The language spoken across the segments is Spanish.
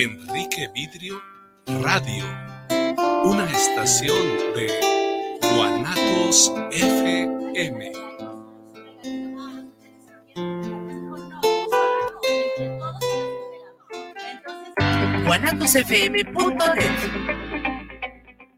Enrique Vidrio Radio, una estación de Guanatos FM. guanatosfm.net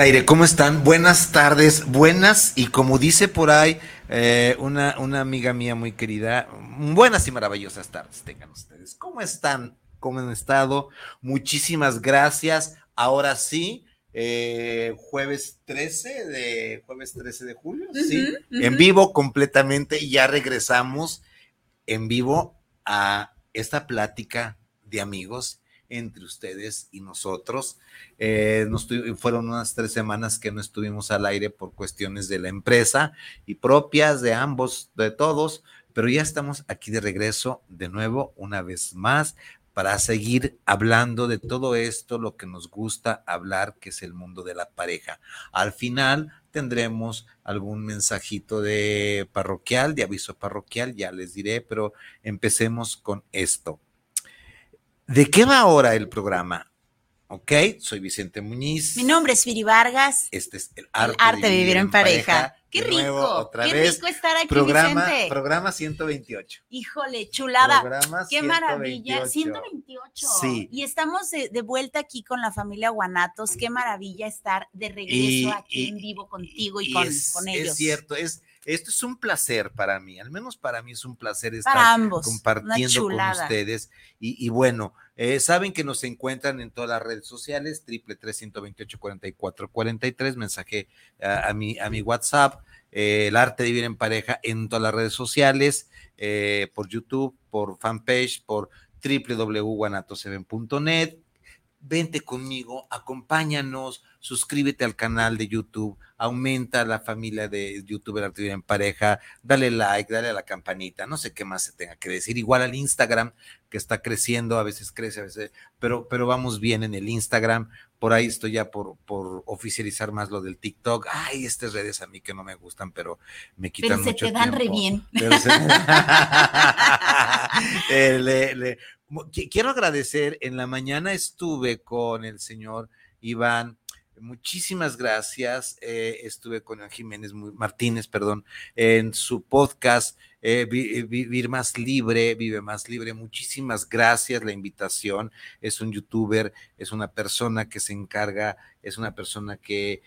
Aire, ¿cómo están? Buenas tardes, buenas y como dice por ahí eh, una, una amiga mía muy querida, buenas y maravillosas tardes tengan ustedes. ¿Cómo están? ¿Cómo han estado? Muchísimas gracias. Ahora sí, eh, jueves 13 de jueves 13 de julio, sí, en vivo completamente y ya regresamos en vivo a esta plática de amigos entre ustedes y nosotros. Eh, fueron unas tres semanas que no estuvimos al aire por cuestiones de la empresa y propias de ambos, de todos, pero ya estamos aquí de regreso de nuevo, una vez más, para seguir hablando de todo esto, lo que nos gusta hablar, que es el mundo de la pareja. Al final tendremos algún mensajito de parroquial, de aviso parroquial, ya les diré, pero empecemos con esto. ¿De qué va ahora el programa? Ok, soy Vicente Muñiz. Mi nombre es Firi Vargas. Este es el arte, de, vivir en pareja. Qué rico, otra qué rico estar aquí, programa, Vicente. Programa 128. Híjole, chulada. qué maravilla, 128. Sí. Y estamos de, vuelta aquí con la familia Guanatos. Qué maravilla estar de regreso aquí en vivo contigo y, con, con ellos. Es cierto, es esto es un placer para mí, al menos para mí es un placer estar compartiendo con ustedes. Y, bueno, eh, saben que nos encuentran en todas las redes sociales, triple 328 44 43, mensaje a, mi, a mi WhatsApp, eh, el arte de vivir en pareja en todas las redes sociales, eh, por YouTube, por fanpage, por www.guanatoseven.net. Vente conmigo, acompáñanos, suscríbete al canal de YouTube, aumenta la familia de youtuber Arte en pareja, dale like, dale a la campanita, no sé qué más se tenga que decir, igual al Instagram que está creciendo, a veces crece, a veces, pero, pero vamos bien en el Instagram, por ahí estoy ya por, por oficializar más lo del TikTok, ay, estas redes a mí que no me gustan, pero me quitan pero se te dan re bien. Eh, quiero agradecer, en la mañana estuve con el señor Iván Muchísimas gracias. Eh, estuve con Jiménez Martínez, perdón, en su podcast eh, eh, Vivir Más Libre, Vive Más Libre. Muchísimas gracias la invitación. Es un youtuber, es una persona que se encarga, es una persona que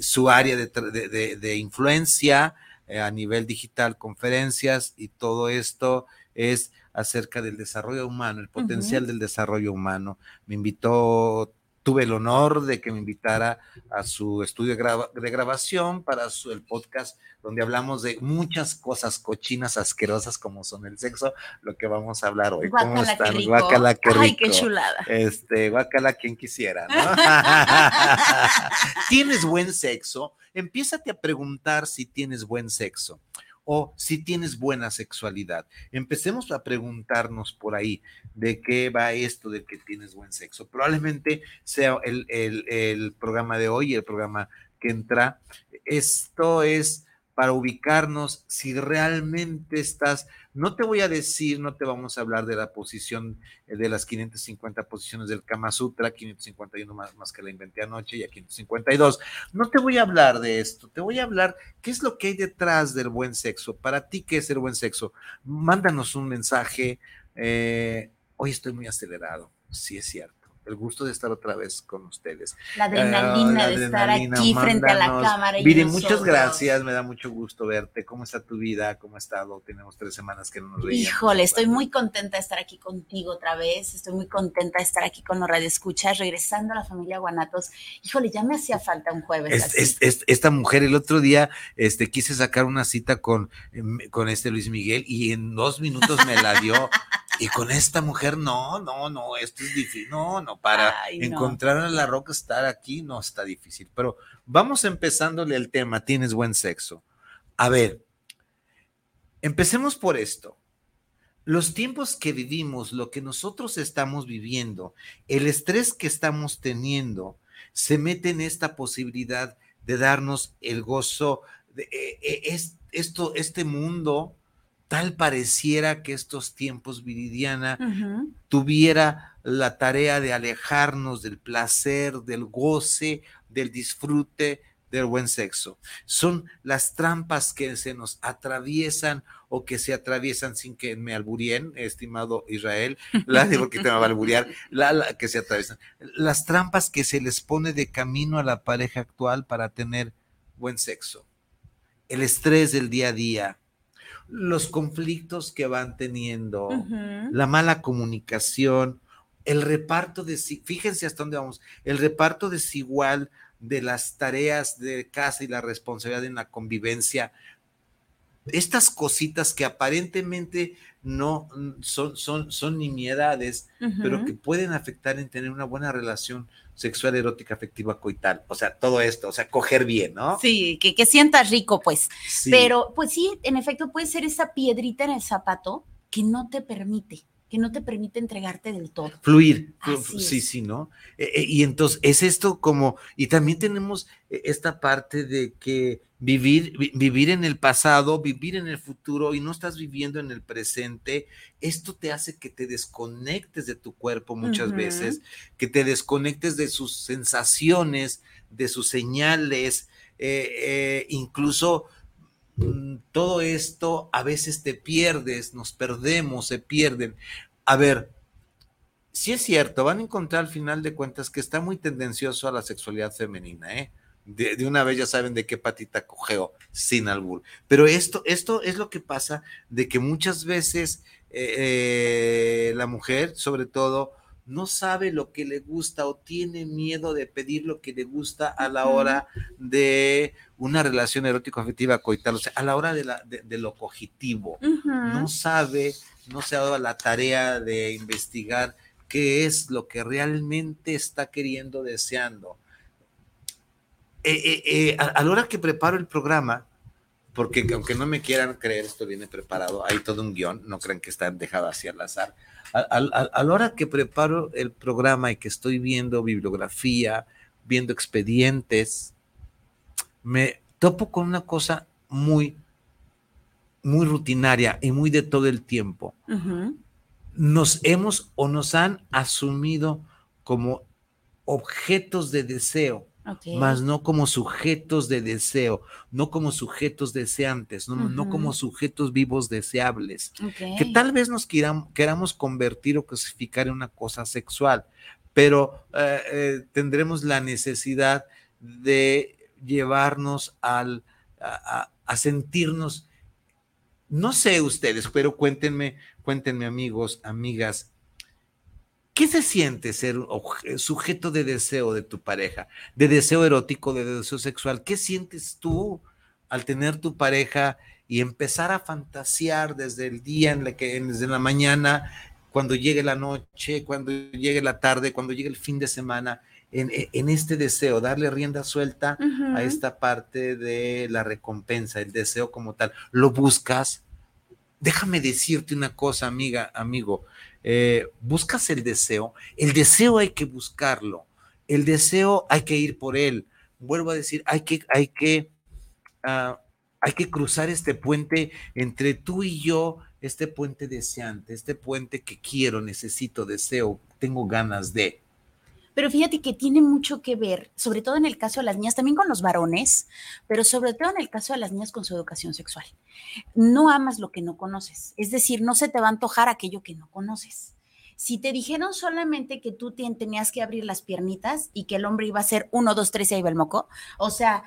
su área de, influencia a nivel digital, conferencias y todo esto es acerca del desarrollo humano, el potencial del desarrollo humano. Me invitó tuve el honor de que me invitara a su estudio de, grabación para su, el podcast donde hablamos de muchas cosas cochinas, asquerosas como son el sexo, lo que vamos a hablar hoy. ¿Cómo están? Guacala, qué rico. Ay, qué chulada. Este, guacala, quien quisiera, ¿no? ¿Tienes buen sexo? Empiézate a preguntar si tienes buen sexo o si tienes buena sexualidad. Empecemos a preguntarnos por ahí de qué va esto de que tienes buen sexo. Probablemente sea el, programa de hoy, el programa que entra. Esto es para ubicarnos si realmente estás, no te voy a decir, no te vamos a hablar de la posición eh, de las 550 posiciones del Kama Sutra, 551 más, más que la inventé anoche y a 552. No te voy a hablar de esto, te voy a hablar qué es lo que hay detrás del buen sexo. Para ti, ¿qué es el buen sexo? Mándanos un mensaje. Eh, hoy estoy muy acelerado, sí es cierto el gusto de estar otra vez con ustedes. La adrenalina, de estar aquí frente a la cámara. Viri, muchas gracias, me da mucho gusto verte. ¿Cómo está tu vida? ¿Cómo ha estado? Tenemos tres semanas que no nos veíamos. Híjole, estoy muy contenta de estar aquí contigo otra vez. Estoy muy contenta de estar aquí con los radioescuchas, regresando a la familia Guanatos. Híjole, ya me hacía falta un jueves. esta mujer, el otro día, este, quise sacar una cita con, em, con este Luis Miguel y en dos minutos me la dio. Y con esta mujer, no, no, no, esto es difícil. No, no, para encontrar a la roca estar aquí no está difícil. Pero vamos empezándole el tema, tienes buen sexo. A ver, empecemos por esto. Los tiempos que vivimos, lo que nosotros estamos viviendo, el estrés que estamos teniendo, se mete en esta posibilidad de darnos el gozo de eh, eh, es, esto, este mundo tal pareciera que estos tiempos, Viridiana, tuviera la tarea de alejarnos del placer, del goce, del disfrute, del buen sexo. Son las trampas que se nos atraviesan o que se atraviesan sin que me alburien, estimado Israel, la digo que te va a alburear, la, que se atraviesan. Las trampas que se les pone de camino a la pareja actual para tener buen sexo. El estrés del día a día, los conflictos que van teniendo, la mala comunicación, el reparto de, fíjense hasta dónde vamos, el reparto desigual de las tareas de casa y la responsabilidad en la convivencia, estas cositas que aparentemente no son, son, son nimiedades, pero que pueden afectar en tener una buena relación sexual, erótica, afectiva, coital. O sea, todo esto, o sea, coger bien, ¿no? Sí, que, que sientas rico, pues. Pero, pues sí, en efecto, puede ser esa piedrita en el zapato que no te permite que no te permite entregarte del todo. Fluir, sí, sí, ¿no? E, e, y entonces es esto como, y también tenemos e, esta parte de que vivir, vivir en el pasado, vivir en el futuro y no estás viviendo en el presente, esto te hace que te desconectes de tu cuerpo muchas veces, que te desconectes de sus sensaciones, de sus señales, eh, eh, incluso todo esto a veces te pierdes, nos perdemos, se pierden. A ver, si es cierto, van a encontrar al final de cuentas que está muy tendencioso a la sexualidad femenina, ¿eh? De, una vez ya saben de qué patita cogeo, sin albur. Pero esto, esto es lo que pasa de que muchas veces eh, eh, la mujer, sobre todo, no sabe lo que le gusta o tiene miedo de pedir lo que le gusta a la hora de una relación erótico-afectiva coital, o sea, a la hora de, la, de, lo cogitivo. No sabe, no se ha dado la tarea de investigar qué es lo que realmente está queriendo, deseando. Eh, eh, eh, a, la hora que preparo el programa, porque aunque no me quieran creer, esto viene preparado, hay todo un guion, no crean que está dejado así al azar a, la hora que preparo el programa y que estoy viendo bibliografía, viendo expedientes, me topo con una cosa muy, muy rutinaria y muy de todo el tiempo. Nos hemos o nos han asumido como objetos de deseo más no como sujetos de deseo, no como sujetos deseantes, no, como sujetos vivos deseables, que tal vez nos queramos convertir o clasificar en una cosa sexual, pero eh, eh, tendremos la necesidad de llevarnos al, a, a sentirnos, no sé ustedes, pero cuéntenme, cuéntenme amigos, amigas, ¿Qué se siente ser sujeto de deseo de tu pareja, de deseo erótico, de deseo sexual? ¿Qué sientes tú al tener tu pareja y empezar a fantasear desde el día, en la que, desde la mañana, cuando llegue la noche, cuando llegue la tarde, cuando llegue el fin de semana, en, e, este deseo, darle rienda suelta a esta parte de la recompensa, el deseo como tal? ¿Lo buscas? Déjame decirte una cosa, amiga, amigo eh, buscas el deseo, el deseo hay que buscarlo, el deseo hay que ir por él. Vuelvo a decir, hay que, hay que, ah, hay que cruzar este puente entre tú y yo, este puente deseante, este puente que quiero, necesito, deseo, tengo ganas de. Pero fíjate que tiene mucho que ver, sobre todo en el caso de las niñas, también con los varones, pero sobre todo en el caso de las niñas con su educación sexual. No amas lo que no conoces, es decir, no se te va a antojar aquello que no conoces. Si te dijeron solamente que tú tenías que abrir las piernitas y que el hombre iba a ser uno, dos, tres y ahí va el moco, o sea,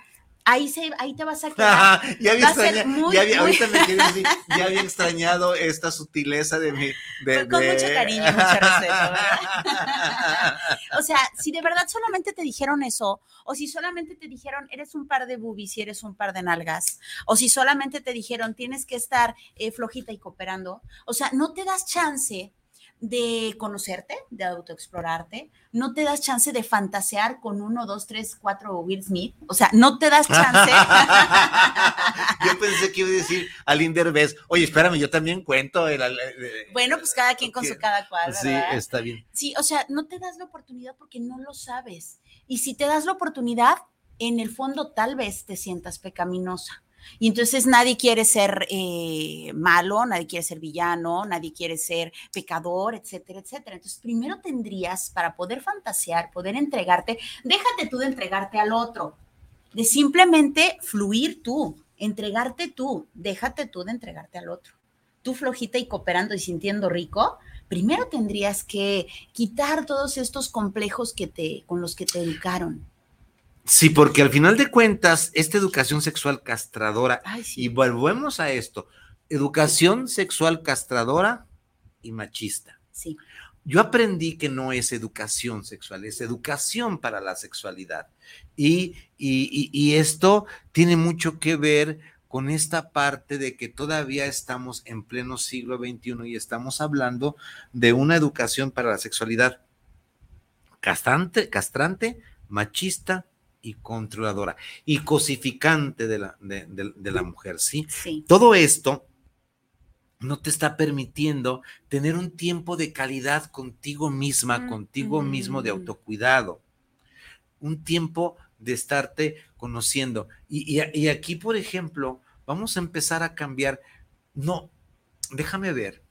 ahí, se, ahí te vas a quedar. ya, había extrañado, ya había, ahorita me decir, ya había extrañado esta sutileza de mi... De, con, mucho cariño, mucho respeto, o sea, si de verdad solamente te dijeron eso, o si solamente te dijeron, eres un par de boobies y eres un par de nalgas, o si solamente te dijeron, tienes que estar eh, flojita y cooperando, o sea, no te das chance de conocerte, de autoexplorarte, no te das chance de fantasear con uno, dos, tres, cuatro Will Smith, o sea, no te das chance. yo pensé que iba a decir a Linder oye, espérame, yo también cuento. bueno, pues cada quien con su cada cual. Sí, está bien. Sí, o sea, no te das la oportunidad porque no lo sabes. Y si te das la oportunidad, en el fondo tal vez te sientas pecaminosa y entonces nadie quiere ser eh, malo, nadie quiere ser villano, nadie quiere ser pecador, etcétera, etcétera. Entonces primero tendrías, para poder fantasear, poder entregarte, déjate tú de entregarte al otro, de simplemente fluir tú, entregarte tú, déjate tú de entregarte al otro. Tú flojita y cooperando y sintiendo rico, primero tendrías que quitar todos estos complejos que te, con los que te educaron Sí, porque al final de cuentas, esta educación sexual castradora, y volvemos a esto, educación sexual castradora y machista. Sí. Yo aprendí que no es educación sexual, es educación para la sexualidad. Y, y, y, esto tiene mucho que ver con esta parte de que todavía estamos en pleno siglo XXI y estamos hablando de una educación para la sexualidad castrante, castrante machista, y controladora y cosificante de la, de, la mujer, ¿sí? ¿sí? Todo esto no te está permitiendo tener un tiempo de calidad contigo misma, contigo mismo de autocuidado, un tiempo de estarte conociendo. Y, y, aquí, por ejemplo, vamos a empezar a cambiar. No, déjame ver.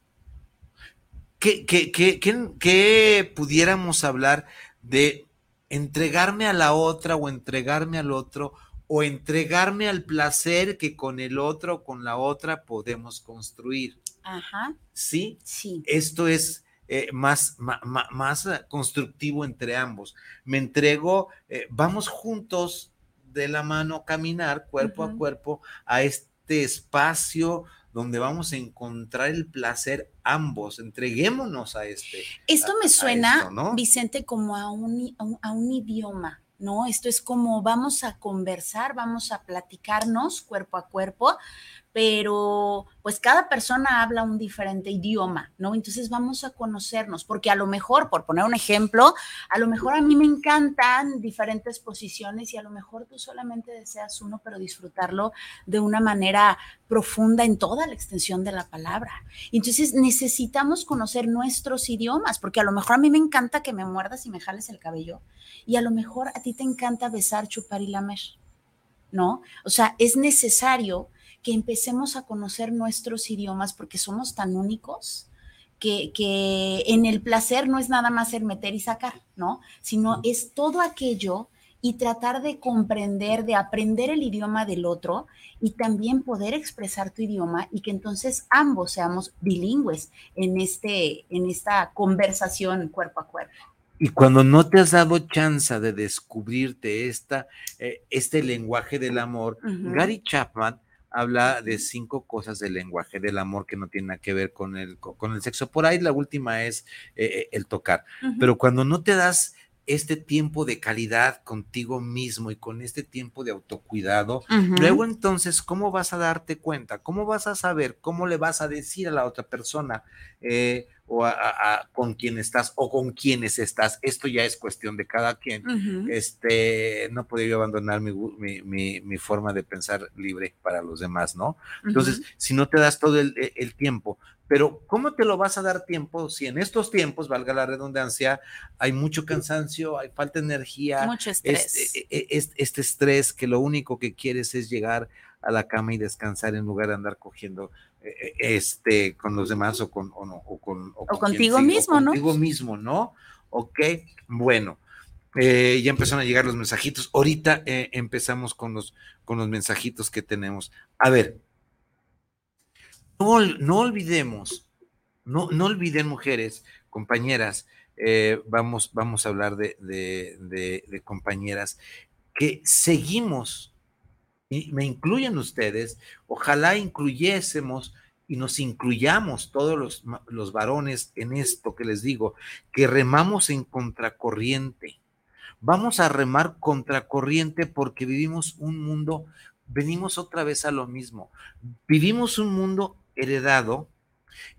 ¿Qué, qué, qué, qué pudiéramos hablar de entregarme a la otra o entregarme al otro o entregarme al placer que con el otro o con la otra podemos construir. Ajá. ¿Sí? Sí. Esto es eh, más, más, constructivo entre ambos. Me entrego, eh, vamos juntos de la mano caminar cuerpo a cuerpo a este espacio donde vamos a encontrar el placer ambos. Entreguémonos a este. Esto me suena, Vicente, como a un, a un idioma. ¿no? Esto es como vamos a conversar, vamos a platicarnos cuerpo a cuerpo, pero pues cada persona habla un diferente idioma, ¿no? Entonces vamos a conocernos, porque a lo mejor, por poner un ejemplo, a lo mejor a mí me encantan diferentes posiciones y a lo mejor tú solamente deseas uno, pero disfrutarlo de una manera profunda en toda la extensión de la palabra. Entonces necesitamos conocer nuestros idiomas, porque a lo mejor a mí me encanta que me muerdas y me jales el cabello, y a lo mejor a ti te encanta besar, chupar y lamer, ¿no? O sea, es necesario que empecemos a conocer nuestros idiomas porque somos tan únicos que, que, en el placer no es nada más el meter y sacar, ¿no? Sino es todo aquello y tratar de comprender, de aprender el idioma del otro y también poder expresar tu idioma y que entonces ambos seamos bilingües en, este, en esta conversación cuerpo a cuerpo. Y cuando no te has dado chance de descubrirte esta, eh, este lenguaje del amor, Gary Chapman habla de cinco cosas del lenguaje del amor que no tienen nada que ver con el, con el sexo. Por ahí la última es eh, el tocar. Pero cuando no te das este tiempo de calidad contigo mismo y con este tiempo de autocuidado, luego entonces, ¿cómo vas a darte cuenta? ¿Cómo vas a saber? ¿Cómo le vas a decir a la otra persona? Eh, o con quién estás o con quiénes estás. Esto ya es cuestión de cada quien. Este, no podía yo abandonar mi, forma de pensar libre para los demás, ¿no? Entonces, si no te das todo el, tiempo, pero ¿cómo te lo vas a dar tiempo si en estos tiempos, valga la redundancia, hay mucho cansancio, hay falta de energía, mucho estrés. Este, e, e, este, estrés que lo único que quieres es llegar a la cama y descansar en lugar de andar cogiendo este con los demás o con o, con, contigo mismo, ¿no? Contigo mismo, ¿no? Ok, bueno. Eh, ya empezaron a llegar los mensajitos. Ahorita empezamos con los, con los mensajitos que tenemos. A ver, no, no olvidemos, no, no olviden mujeres, compañeras, vamos, vamos a hablar de, de compañeras, que seguimos y me incluyen ustedes, ojalá incluyésemos y nos incluyamos todos los, los, varones en esto que les digo, que remamos en contracorriente. Vamos a remar contracorriente porque vivimos un mundo, venimos otra vez a lo mismo, vivimos un mundo heredado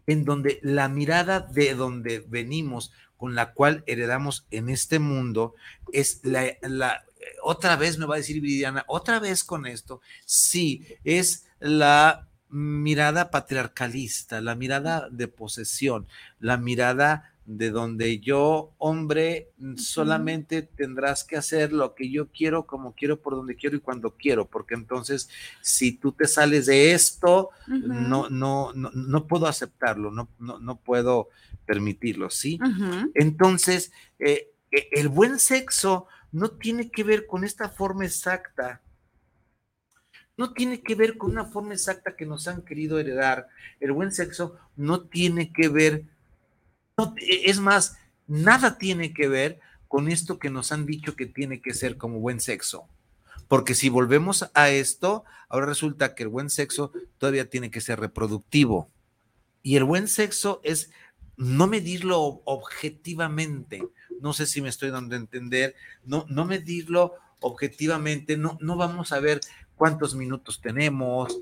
en donde la mirada de donde venimos, con la cual heredamos en este mundo, es la, la otra vez me va a decir Viridiana, otra vez con esto, sí, es la mirada patriarcalista, la mirada de posesión, la mirada de donde yo, hombre, solamente tendrás que hacer lo que yo quiero, como quiero, por donde quiero y cuando quiero, porque entonces si tú te sales de esto, no, no, no, no, puedo aceptarlo, no, no, no puedo permitirlo, ¿sí? Entonces, eh, e, el buen sexo no tiene que ver con esta forma exacta. No tiene que ver con una forma exacta que nos han querido heredar. El buen sexo no tiene que ver, e, es más, nada tiene que ver con esto que nos han dicho que tiene que ser como buen sexo. Porque si volvemos a esto, ahora resulta que el buen sexo todavía tiene que ser reproductivo. Y el buen sexo es no medirlo objetivamente, no sé si me estoy dando a entender, no, no medirlo objetivamente, no, no vamos a ver cuántos minutos tenemos,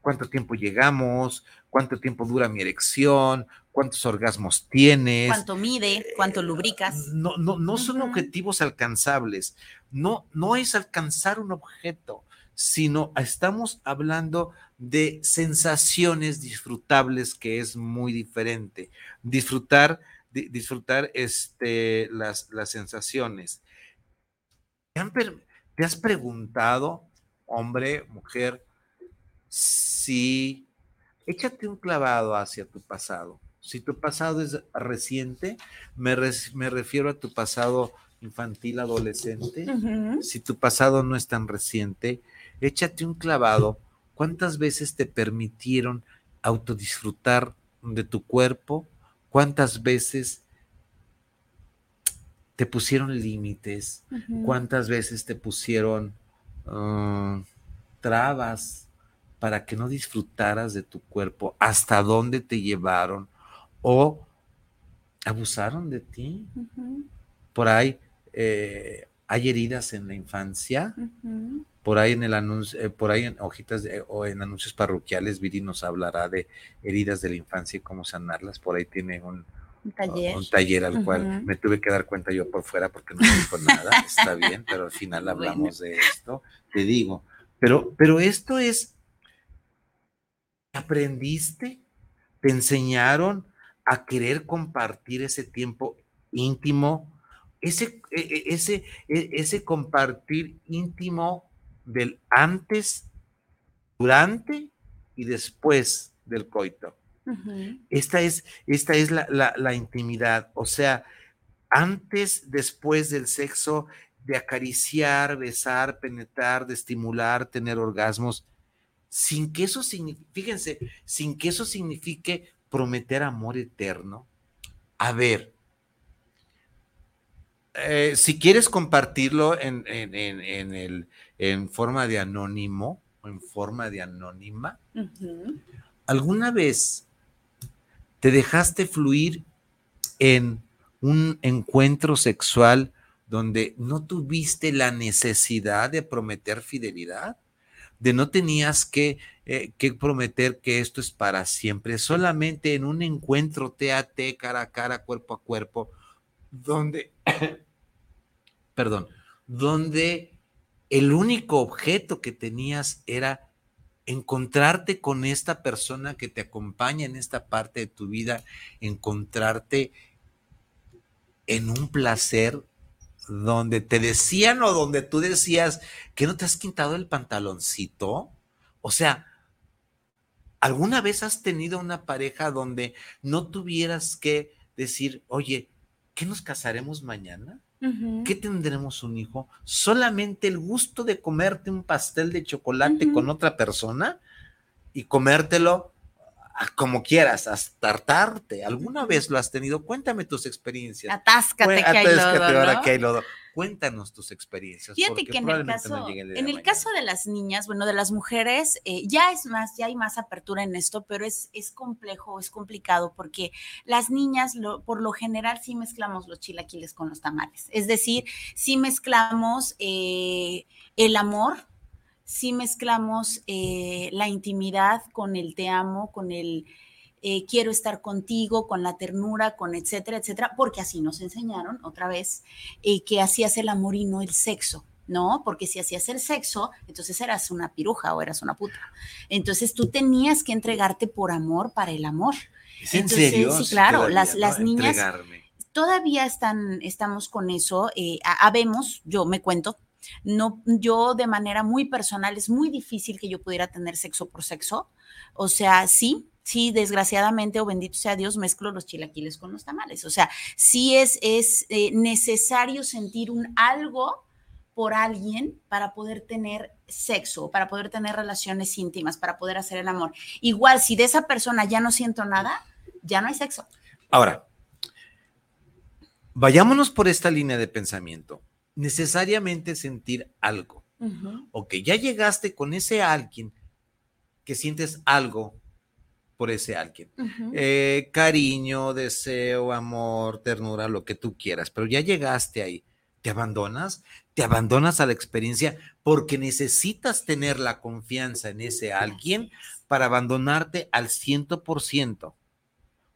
cuánto tiempo llegamos, cuánto tiempo dura mi erección, cuántos orgasmos tienes. Cuánto mide, cuánto lubricas. No, no, no son objetivos alcanzables. No, no es alcanzar un objeto, sino estamos hablando de sensaciones disfrutables que es muy diferente. Disfrutar disfrutar este, las, las sensaciones. ¿Te, has preguntado, hombre, mujer, si échate un clavado hacia tu pasado? Si tu pasado es reciente, me, me refiero a tu pasado infantil, adolescente. Si tu pasado no es tan reciente, échate un clavado. ¿Cuántas veces te permitieron autodisfrutar de tu cuerpo, ¿Cuántas veces te pusieron límites? ¿Cuántas veces te pusieron ah, trabas para que no disfrutaras de tu cuerpo? ¿Hasta dónde te llevaron? ¿O abusaron de ti? Por ahí eh, hay heridas en la infancia. Por ahí en el anuncio, eh, por ahí en hojitas o en anuncios parroquiales, Viri nos hablará de heridas de la infancia y cómo sanarlas. Por ahí tiene un, taller, un taller al cual me tuve que dar cuenta yo por fuera porque no me dijo nada. Está bien, pero al final hablamos de esto. Te digo, pero, pero esto es, aprendiste, te enseñaron a querer compartir ese tiempo íntimo, ese, e, e, ese, e, ese compartir íntimo del antes, durante y después del coito. Esta es, esta es la, intimidad, o sea, antes, después del sexo, de acariciar, besar, penetrar, de estimular, tener orgasmos, sin que eso signifique, fíjense, sin que eso signifique prometer amor eterno. A ver, eh, si quieres compartirlo en, el, en forma de anónimo o en forma de anónima, ¿alguna vez te dejaste fluir en un encuentro sexual donde no tuviste la necesidad de prometer fidelidad? de no tenías que, eh, que, prometer que esto es para siempre, solamente en un encuentro te, cara a cara, cuerpo a cuerpo, donde, perdón, donde el único objeto que tenías era encontrarte con esta persona que te acompaña en esta parte de tu vida, encontrarte en un placer donde te decían o donde tú decías que no te has quitado el pantaloncito. O sea, ¿alguna vez has tenido una pareja donde no tuvieras que decir, oye, ¿qué nos casaremos mañana? ¿Qué tendremos un hijo? ¿Solamente el gusto de comerte un pastel de chocolate con otra persona y comértelo como quieras, hasta hartarte. ¿Alguna vez lo has tenido? Cuéntame tus experiencias. Atáscate, que hay lodo, ahora que hay lodo. Cuéntanos tus experiencias. Fíjate que en el caso, en el caso de las niñas, bueno, de las mujeres, eh, ya es más, ya hay más apertura en esto, pero es, es complejo, es complicado, porque las niñas, por lo general, sí mezclamos los chilaquiles con los tamales. Es decir, sí mezclamos eh, el amor si mezclamos eh, la intimidad con el te amo, con el eh, quiero estar contigo, con la ternura, con etcétera, etcétera, porque así nos enseñaron otra vez eh, que hacías el amor y no el sexo. ¿no? Porque si hacías el sexo, entonces eras una piruja o eras una puta. Entonces tú tenías que entregarte por amor para el amor. en serio? Sí, claro, las, las niñas todavía están, estamos con eso. habemos, yo me cuento, no, yo de manera muy personal es muy difícil que yo pudiera tener sexo por sexo. O sea, sí, sí, desgraciadamente o bendito sea Dios, mezclo los chilaquiles con los tamales. O sea, sí es, es eh, necesario sentir un algo por alguien para poder tener sexo, para poder tener relaciones íntimas, para poder hacer el amor. Igual, si de esa persona ya no siento nada, ya no hay sexo. Ahora, vayámonos por esta línea de pensamiento necesariamente sentir algo. O que ya llegaste con ese alguien que sientes algo por ese alguien. Eh, cariño, deseo, amor, ternura, lo que tú quieras, pero ya llegaste ahí. ¿Te abandonas? ¿Te abandonas a la experiencia porque necesitas tener la confianza en ese alguien para abandonarte al ciento por ciento?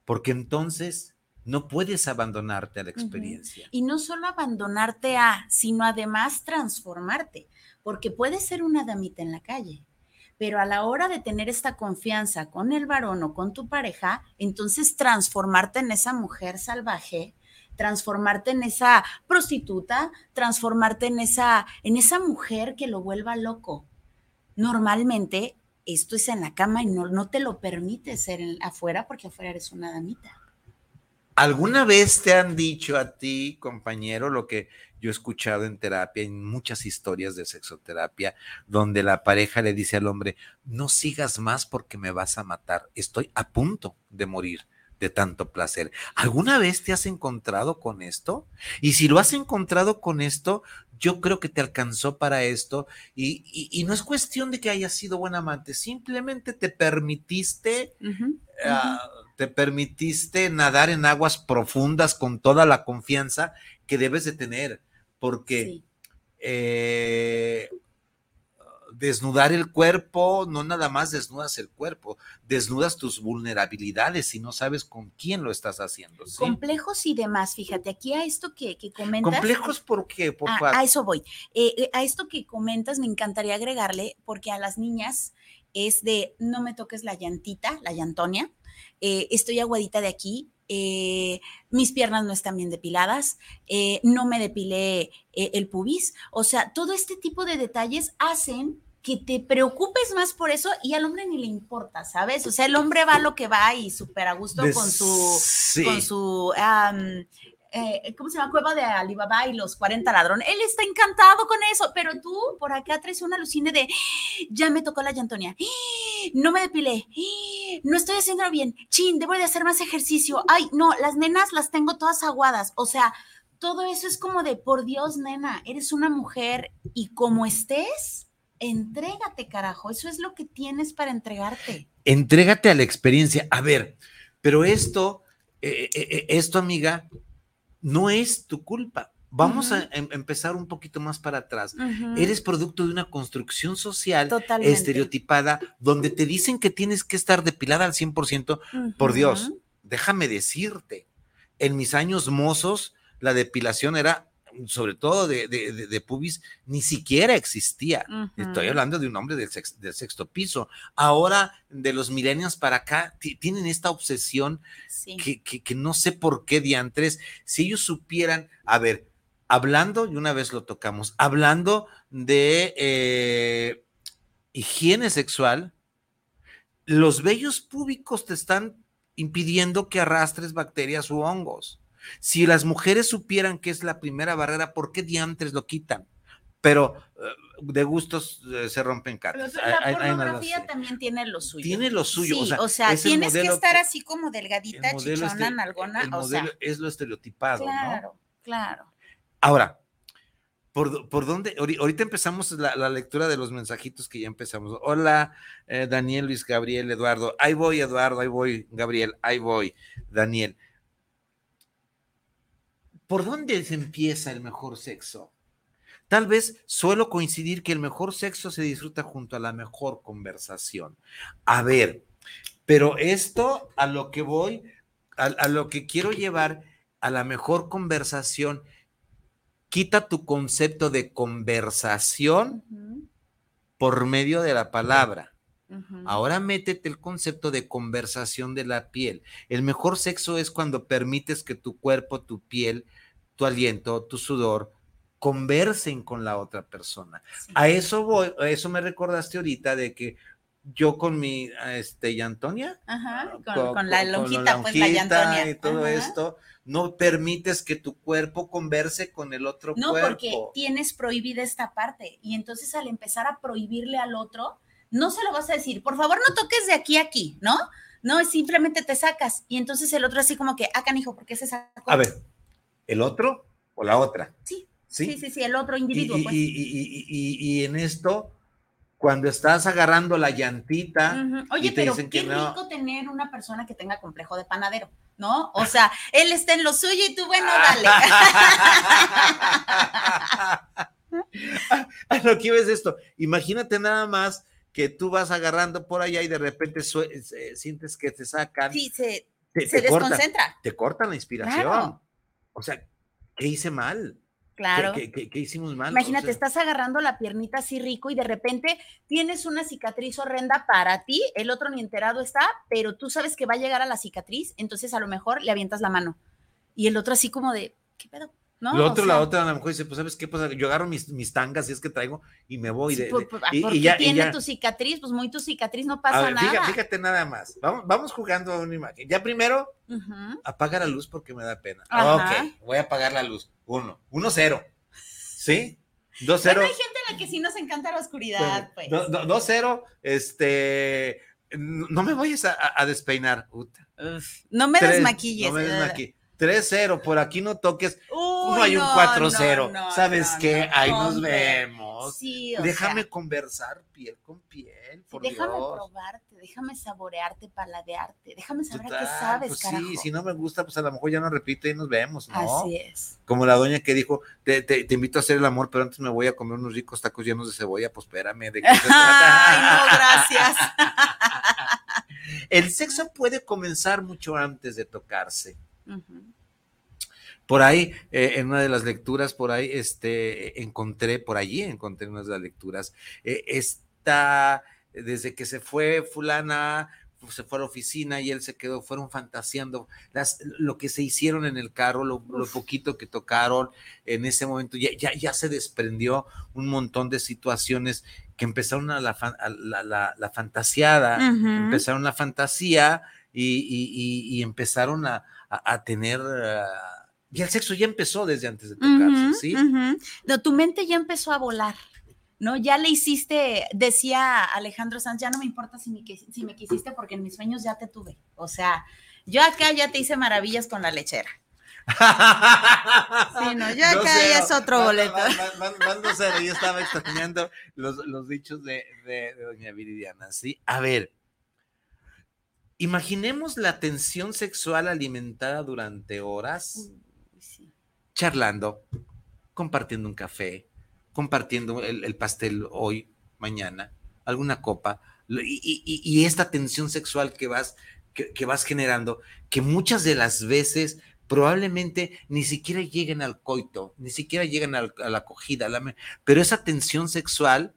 Porque entonces no puedes abandonarte a la experiencia. Y no solo abandonarte a, sino además transformarte, porque puedes ser una damita en la calle, pero a la hora de tener esta confianza con el varón o con tu pareja, entonces transformarte en esa mujer salvaje, transformarte en esa prostituta, transformarte en esa, en esa mujer que lo vuelva loco. Normalmente esto es en la cama y no, no te lo permite ser afuera porque afuera eres una damita. ¿Alguna vez te han dicho a ti, compañero, lo que yo he escuchado en terapia, en muchas historias de sexoterapia, donde la pareja le dice al hombre, no sigas más porque me vas a matar, estoy a punto de morir de tanto placer. ¿Alguna vez te has encontrado con esto? Y si lo has encontrado con esto, yo creo que te alcanzó para esto y, no es cuestión de que hayas sido buen amante, simplemente te permitiste te permitiste nadar en aguas profundas con toda la confianza que debes de tener, porque eh, desnudar el cuerpo, no nada más desnudas el cuerpo, desnudas tus vulnerabilidades y no sabes con quién lo estás haciendo. Complejos y demás, fíjate, aquí a esto que, comentas. ¿Complejos por qué? Por a, eso voy. Eh, eh, a esto que comentas me encantaría agregarle, porque a las niñas es de no me toques la llantita, la llantonia, eh, estoy aguadita de aquí, eh, mis piernas no están bien depiladas, eh, no me depilé el pubis. O sea, todo este tipo de detalles hacen que te preocupes más por eso y al hombre ni le importa, ¿sabes? O sea, el hombre va lo que va y súper a gusto con su, con su eh, ¿cómo se llama? Cueva de Alibaba y los 40 ladrones. Él está encantado con eso, pero tú por acá traes una alucine de, ya me tocó la llantonia, no me depilé, no estoy haciendo bien, chin, debo de hacer más ejercicio, ay, no, las nenas las tengo todas aguadas, o sea, todo eso es como de, por Dios, nena, eres una mujer y como estés, entrégate, carajo, eso es lo que tienes para entregarte. Entrégate a la experiencia. A ver, pero esto, eh, eh, esto, amiga, no es tu culpa. Vamos a em, empezar un poquito más para atrás. Eres producto de una construcción social estereotipada donde te dicen que tienes que estar depilada al 100%. Por Dios, déjame decirte, en mis años mozos, la depilación era sobre todo de, pubis, ni siquiera existía. Estoy hablando de un hombre del, sexto piso. Ahora, de los milenios para acá, tienen esta obsesión que, que, no sé por qué diantres. Si ellos supieran, a ver, hablando, y una vez lo tocamos, hablando de eh, higiene sexual, los vellos púbicos te están impidiendo que arrastres bacterias u hongos. Si las mujeres supieran que es la primera barrera, ¿por qué diantres lo quitan? Pero eh, de gustos eh, se rompen cartas. la pornografía también tiene lo suyo. Tiene lo suyo. o sea, tienes que estar así como delgadita, chichona. El modelo es lo estereotipado, claro, Claro, Ahora, ¿por, por dónde? Ahorita empezamos la, lectura de los mensajitos que ya empezamos. Hola, eh, Daniel, Luis, Gabriel, Eduardo. Ahí voy, Eduardo, ahí voy, Gabriel, ahí voy, Daniel. ¿por dónde se empieza el mejor sexo? Tal vez suelo coincidir que el mejor sexo se disfruta junto a la mejor conversación. A ver, pero esto a lo que voy, a, lo que quiero llevar a la mejor conversación, quita tu concepto de conversación por medio de la palabra. Ahora métete el concepto de conversación de la piel. El mejor sexo es cuando permites que tu cuerpo, tu piel, tu aliento, tu sudor, conversen con la otra persona. A eso voy, a eso me recordaste ahorita de que yo con mi, este, y Antonia, con, la lonjita, pues la Antonia. Y todo esto, no permites que tu cuerpo converse con el otro cuerpo. No, porque tienes prohibida esta parte. Y entonces al empezar a prohibirle al otro, no se lo vas a decir, por favor no toques de aquí a aquí, ¿no? No, simplemente te sacas. Y entonces el otro así como que, ah, canijo, ¿por qué se sacó? A ver, ¿el otro o la otra? Sí, sí, sí, sí, el otro individuo. Y, pues. y, en esto, cuando estás agarrando la llantita. Oye, pero qué rico tener una persona que tenga complejo de panadero, ¿no? O sea, él está en lo suyo y tú, bueno, dale. a lo que ves esto, imagínate nada más que tú vas agarrando por allá y de repente sientes que te sacan. Sí, se, se desconcentra. te cortan la inspiración. O sea, ¿qué hice mal? Claro. ¿Qué, hicimos mal? Imagínate, estás agarrando la piernita así rico y de repente tienes una cicatriz horrenda para ti, el otro ni enterado está, pero tú sabes que va a llegar a la cicatriz, entonces a lo mejor le avientas la mano. Y el otro así como de, ¿qué pedo? ¿No? Lo otro, la otra, a lo mejor dice, pues, ¿sabes qué? Pues yo agarro mis, mis tangas, y es que traigo, y me voy. de, pues, pues, y, porque ya, tiene tu cicatriz, pues muy tu cicatriz, no pasa nada. Fíjate, nada más. Vamos, vamos jugando a una imagen. Ya primero, apaga la luz porque me da pena. Ok, voy a apagar la luz. Uno, uno, cero. ¿Sí? Dos, cero. hay gente a la que sí nos encanta la oscuridad, pues. Dos, cero, este, no me vayas a, despeinar. no me desmaquilles. No me desmaquilles. 3-0, por aquí no toques. no hay un 4-0. ¿Sabes qué? Ahí nos vemos. déjame conversar piel con piel. Por déjame probarte, déjame saborearte, paladearte, déjame saber qué sabes, pues carajo. Sí, si no me gusta, pues a lo mejor ya no repite y nos vemos, ¿no? Así es. Como la doña que dijo, te, te, invito a hacer el amor, pero antes me voy a comer unos ricos tacos llenos de cebolla, pues espérame. ¿de qué Ay, no, gracias. el sexo puede comenzar mucho antes de tocarse. Por ahí, eh, en una de las lecturas, por ahí, este, encontré, por allí encontré una de las lecturas, eh, está, desde que se fue fulana, se fue a la oficina y él se quedó, fueron fantaseando las, lo que se hicieron en el carro, lo, poquito que tocaron en ese momento, ya, ya, ya, se desprendió un montón de situaciones que empezaron a la, la, la, fantasiada, empezaron la fantasía y, y empezaron a, a, tener... Ah, y el sexo ya empezó desde antes de tocarse, ¿sí? no, tu mente ya empezó a volar. ¿no? Ya le hiciste, decía Alejandro Sanz, ya no me importa si me, si me quisiste porque en mis sueños ya te tuve. O sea, yo acá ya te hice maravillas con la lechera. sí, no, yo acá ya es otro boleto. yo estaba extrañando los, los dichos de, de, de, doña Viridiana, ¿sí? A ver, Imaginemos la tensión sexual alimentada durante horas, charlando, compartiendo un café, compartiendo el, pastel hoy, mañana, alguna copa, y, esta tensión sexual que vas, que, vas generando, que muchas de las veces probablemente ni siquiera lleguen al coito, ni siquiera lleguen a, la acogida, pero esa tensión sexual,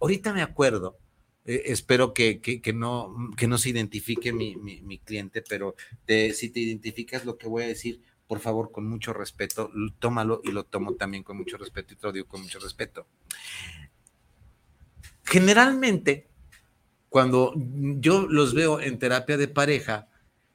ahorita me acuerdo, eh, espero que, no, que no se identifique mi, cliente, pero si te identificas lo que voy a decir, por favor, con mucho respeto, tómalo y lo tomo también con mucho respeto y te lo digo con mucho respeto. Generalmente, cuando yo los veo en terapia de pareja,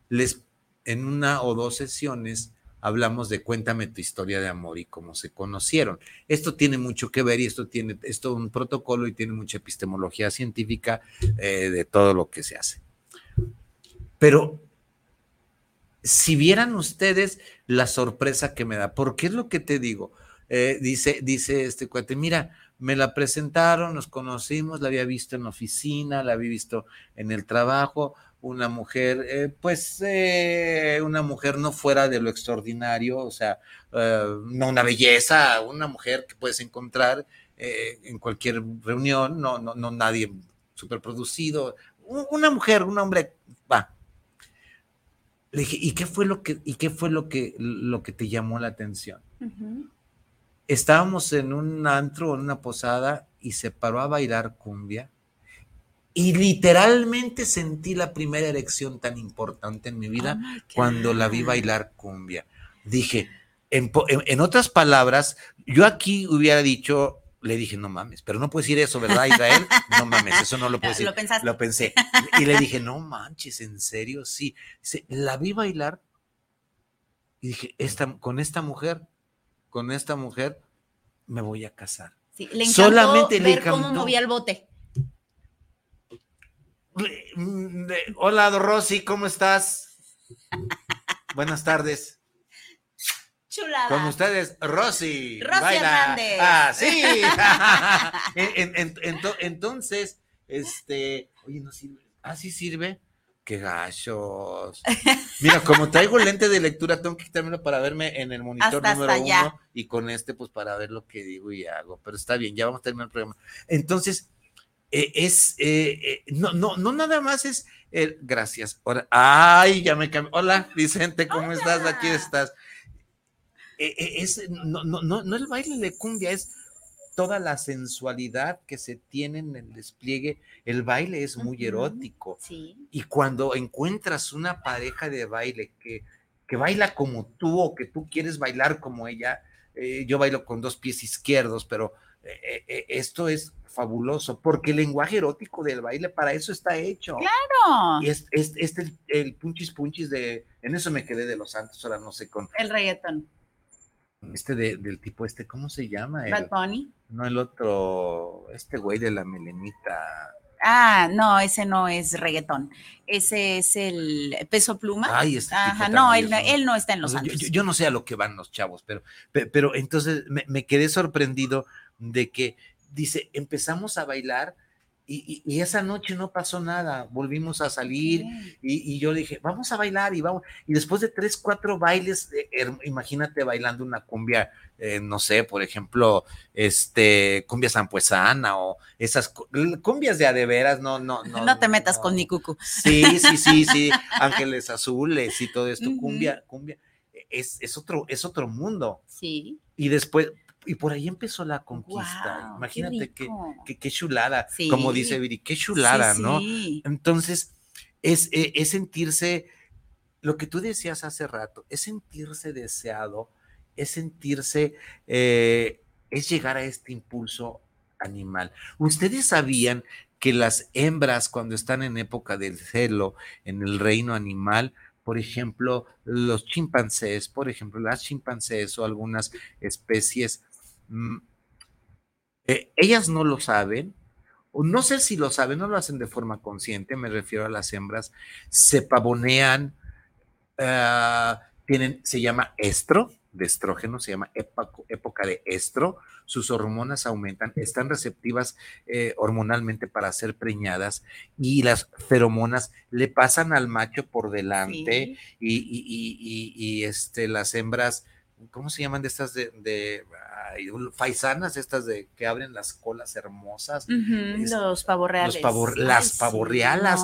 les en una o dos sesiones hablamos de cuéntame tu historia de amor y cómo se conocieron. Esto tiene mucho que ver y esto tiene esto un protocolo y tiene mucha epistemología científica eh, de todo lo que se hace. Pero si vieran ustedes la sorpresa que me da, porque es lo que te digo, eh, dice, dice este cuate, mira, me la presentaron, nos conocimos, la había visto en la oficina, la había visto en el trabajo, una mujer, eh, pues eh, una mujer no fuera de lo extraordinario, o sea, no una belleza, una mujer que puedes encontrar en cualquier reunión, no, no, no nadie superproducido, una mujer, un hombre, va, le dije, ¿y qué fue lo que, y qué fue lo que, lo que te llamó la atención? Estábamos en un antro, en una posada, y se paró a bailar cumbia. Y literalmente sentí la primera erección tan importante en mi vida oh cuando la vi bailar cumbia. Dije, en, otras palabras, yo aquí hubiera dicho, le dije, no mames, pero no puedes decir eso, ¿verdad, Israel? No mames, eso no lo puedo decir. ¿Lo pensaste? Lo pensé. Y le dije, no manches, ¿en serio? Sí. la vi bailar y dije, esta, con esta mujer, con esta mujer me voy a casar. Sí, le encantó Solamente ver cómo movía el bote. Mm, hola, Rosy, ¿cómo estás? Buenas tardes. Con ustedes, Rosy. Rosy Hernández. Ah, sí. entonces, este, oye, no sirve. Ah, sí sirve. Qué gachos. Mira, como traigo lente de lectura, tengo que quitármelo para verme en el monitor número uno y con este, pues para ver lo que digo y hago. Pero está bien, ya vamos a terminar el programa. Entonces, eh, es, eh, eh, no, no, no nada más es, gracias. ay, ya me cambié. Hola, Vicente, ¿cómo estás? Aquí estás. Es, no, no, no, el baile de cumbia, es toda la sensualidad que se tiene en el despliegue. El baile es muy erótico. Y cuando encuentras una pareja de baile que, que baila como tú o que tú quieres bailar como ella, eh, yo bailo con dos pies izquierdos, pero eh, eh, esto es fabuloso, porque el lenguaje erótico del baile para eso está hecho. Claro. Y es, este el, punchis punchis de, en eso me quedé de los santos, ahora no sé con. El reggaetón este del tipo este, ¿cómo se llama? Bad Bunny. No, el otro, este güey de la melenita. Ah, no, ese no es reggaetón. Ese es el peso pluma. Ay, este Ajá, no, él, no está en los yo, no sé a lo que van los chavos, pero, pero, entonces me, quedé sorprendido de que dice, empezamos a bailar y, esa noche no pasó nada, volvimos a salir y, yo dije, vamos a bailar y vamos. Y después de tres, cuatro bailes, eh, imagínate bailando una cumbia, eh, no sé, por ejemplo, este, cumbia sampuesana o esas cumbias de adeveras, no, no, no. No te metas con mi cucu. Sí, sí, sí, sí, ángeles azules y todo esto, cumbia, cumbia, es, es, otro, es otro mundo. Sí. Y después, y por ahí empezó la conquista. Imagínate qué, qué, chulada, como dice Viri, qué chulada, ¿no? Entonces, es, e, es, sentirse, lo que tú decías hace rato, es sentirse deseado, es sentirse, eh, es llegar a este impulso animal. Ustedes sabían que las hembras cuando están en época del celo, en el reino animal, por ejemplo, los chimpancés, por ejemplo, las chimpancés o algunas especies eh, ellas no lo saben, o no sé si lo saben, no lo hacen de forma consciente, me refiero a las hembras, se pavonean, ah, tienen, se llama estro, de estrógeno, se llama época de estro, sus hormonas aumentan, están receptivas eh, hormonalmente para ser preñadas y las feromonas le pasan al macho por delante y, y, este, las hembras ¿cómo se llaman de estas de, de faisanas, estas de que abren las colas hermosas? los pavorreales. las pavorrealas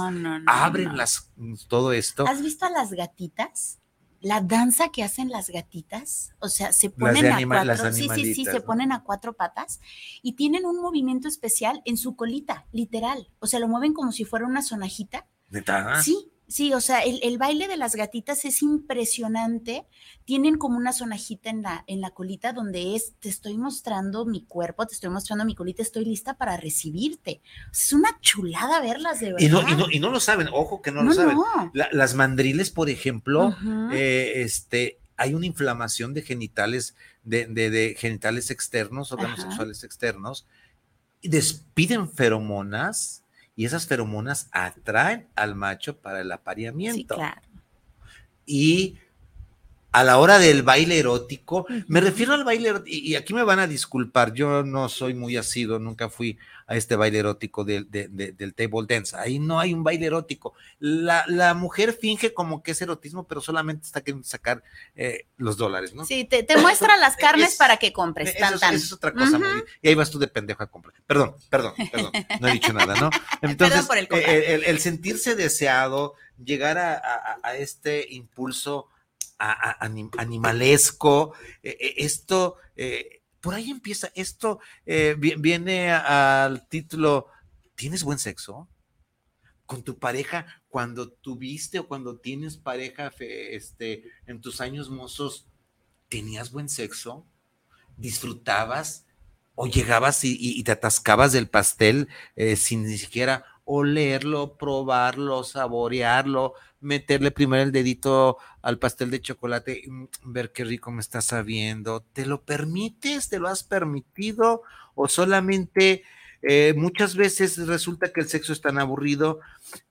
abren las, todo esto. ¿Has visto a las gatitas? la danza que hacen las gatitas, o sea, se ponen a cuatro, sí, sí, sí, se ponen a cuatro patas y tienen un movimiento especial en su colita, literal. O sea, lo mueven como si fuera una sonajita. ¿Neta? Sí, Sí, o sea, el, baile de las gatitas es impresionante. Tienen como una sonajita en la, en la colita donde es, te estoy mostrando mi cuerpo, te estoy mostrando mi colita, estoy lista para recibirte. es una chulada verlas de verdad. Y no, y no, y no lo saben, ojo que no, lo saben. las mandriles, por ejemplo, eh, este, hay una inflamación de genitales, de, de, genitales externos, órganos sexuales externos, y despiden feromonas y esas feromonas atraen al macho para el apareamiento. Sí, claro. Y a la hora del baile erótico, me refiero al baile erótico, y aquí me van a disculpar, yo no soy muy asido, nunca fui a este baile erótico del table dance, ahí no hay un baile erótico. La, mujer finge como que es erotismo, pero solamente está queriendo sacar eh, los dólares, ¿no? Sí, te, muestra las carnes para que compres. Eso, es otra cosa, y ahí vas tú de pendejo a comprar. Perdón, perdón, perdón, no he dicho nada, ¿no? Entonces, eh, el, sentirse deseado, llegar a este impulso animalesco. E, e, esto, eh, por ahí empieza, esto eh, viene al título, ¿tienes buen sexo? Con tu pareja, cuando tuviste o cuando tienes pareja este, en tus años mozos, ¿tenías buen sexo? ¿Disfrutabas? ¿O llegabas y, te atascabas del pastel eh, sin ni siquiera olerlo, probarlo, saborearlo, meterle primero el dedito al pastel de chocolate, mm, ver qué rico me está sabiendo. ¿Te lo permites? ¿Te lo has permitido? ¿O solamente eh, muchas veces resulta que el sexo es tan aburrido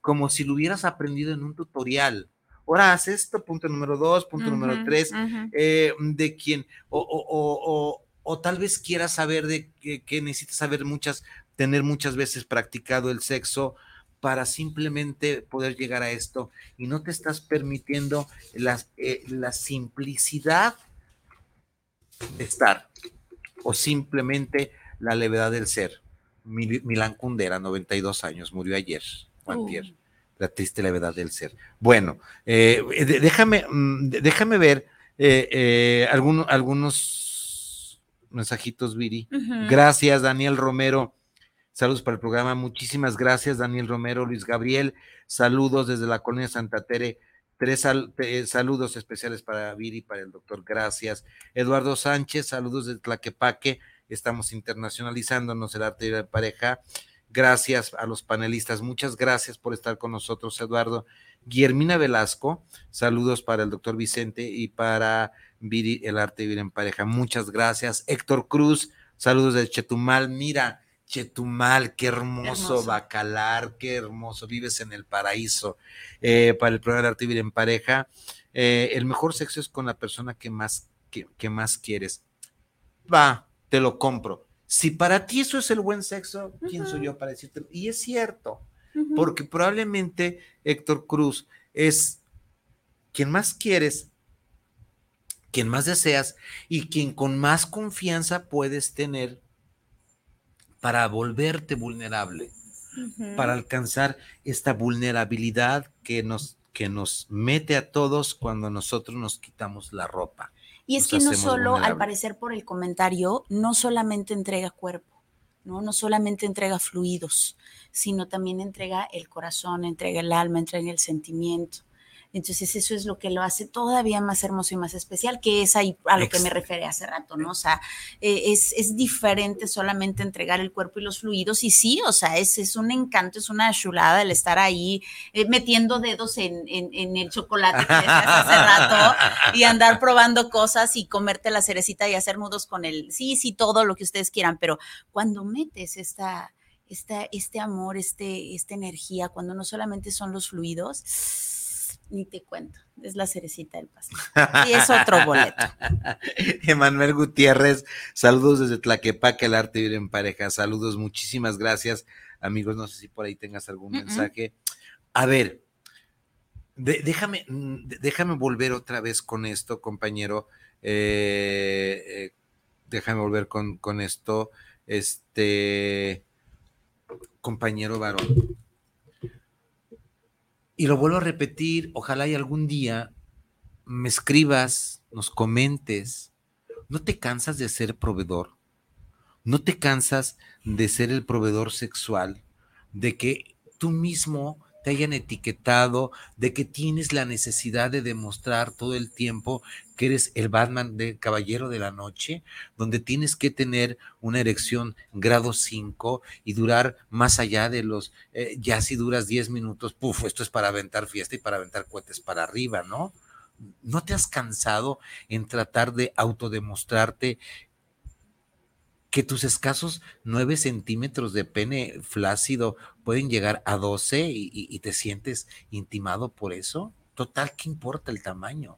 como si lo hubieras aprendido en un tutorial? Ahora haz esto, punto número dos, punto número tres, eh, de quién, o, o, tal vez quieras saber de qué necesitas saber muchas, tener muchas veces practicado el sexo, para simplemente poder llegar a esto y no te estás permitiendo la, eh, la simplicidad de estar o simplemente la levedad del ser. Milán Kundera, 92 años, murió ayer, uh. la triste levedad del ser. Bueno, eh, déjame, mm, déjame ver eh, algunos mensajitos, Viri. Gracias, Daniel Romero. Saludos para el programa. Muchísimas gracias, Daniel Romero, Luis Gabriel. Saludos desde la colonia Santa Tere. Tres saludos especiales para Viri, para el doctor. Gracias. Eduardo Sánchez, saludos de Tlaquepaque. Estamos internacionalizándonos el arte de la pareja. Gracias a los panelistas. Muchas gracias por estar con nosotros, Eduardo. Guillermina Velasco, saludos para el doctor Vicente y para Viri, el arte de vivir en pareja. Muchas gracias. Héctor Cruz, saludos de Chetumal. Mira, Chetumal, qué hermoso, Bacalar, qué hermoso, vives en el paraíso. Eh, para el programa de arte vivir en pareja, eh, el mejor sexo es con la persona que más, que, más quieres. Va, te lo compro. Si para ti eso es el buen sexo, ¿quién soy yo para decirte? Y es cierto, porque probablemente Héctor Cruz es quien más quieres, quien más deseas y quien con más confianza puedes tener para volverte vulnerable, para alcanzar esta vulnerabilidad que nos, que nos mete a todos cuando nosotros nos quitamos la ropa. Y es que no solo, al parecer por el comentario, no solamente entrega cuerpo, ¿no? no solamente entrega fluidos, sino también entrega el corazón, entrega el alma, entrega el sentimiento. Entonces eso es lo que lo hace todavía más hermoso y más especial, que es ahí a lo que me referí hace rato, ¿no? O sea, eh, es, es, diferente solamente entregar el cuerpo y los fluidos y sí, o sea, es, es un encanto, es una chulada el estar ahí eh, metiendo dedos en, en, el chocolate que hace rato y andar probando cosas y comerte la cerecita y hacer nudos con el, sí, sí, todo lo que ustedes quieran, pero cuando metes esta... Esta, este amor, este, esta energía, cuando no solamente son los fluidos, ni te cuento. Es la cerecita del pastel. Y es otro boleto. Emanuel Gutiérrez, saludos desde Tlaquepaque, el arte vivir en pareja. Saludos, muchísimas gracias, amigos. No sé si por ahí tengas algún mensaje. A ver, déjame, déjame volver otra vez con esto, compañero. eh, eh, déjame volver con, con esto, este compañero varón. Y lo vuelvo a repetir, ojalá y algún día me escribas, nos comentes, ¿no te cansas de ser proveedor? ¿No te cansas de ser el proveedor sexual? De que tú mismo te hayan etiquetado, de que tienes la necesidad de demostrar todo el tiempo que eres el Batman de Caballero de la Noche, donde tienes que tener una erección grado 5 y durar más allá de los, eh, ya si duras 10 minutos, puf, esto es para aventar fiesta y para aventar cohetes para arriba, ¿no? ¿No te has cansado en tratar de autodemostrarte que tus escasos 9 centímetros de pene flácido pueden llegar a 12 y, te sientes intimado por eso? Total, ¿qué importa el tamaño?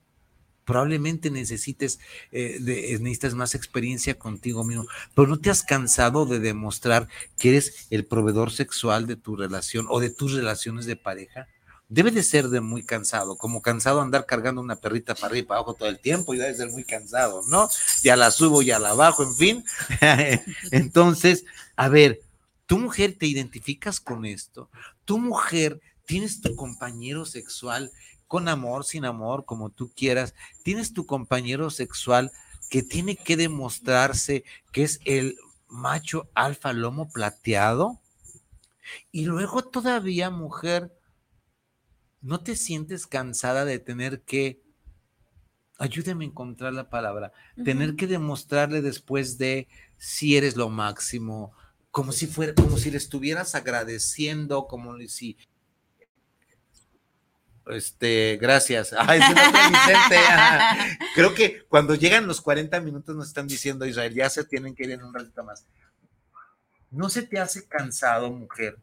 Probablemente necesites, eh, necesitas más experiencia contigo mismo, pero no te has cansado de demostrar que eres el proveedor sexual de tu relación o de tus relaciones de pareja debe de ser de muy cansado, como cansado andar cargando una perrita para arriba y para abajo todo el tiempo y debe ser muy cansado, ¿no? Ya la subo, ya la bajo, en fin. Entonces, a ver, tu mujer te identificas con esto, tu mujer tienes tu compañero sexual con amor, sin amor, como tú quieras, tienes tu compañero sexual que tiene que demostrarse que es el macho alfa lomo plateado. Y luego todavía, mujer, ¿no te sientes cansada de tener que, ayúdame a encontrar la palabra, tener que demostrarle después de si eres lo máximo, como si fuera, como si le estuvieras agradeciendo, como si este, gracias. Ay, Creo que cuando llegan los 40 minutos nos están diciendo Israel, ya se tienen que ir en un ratito más. ¿No se te hace cansado, mujer,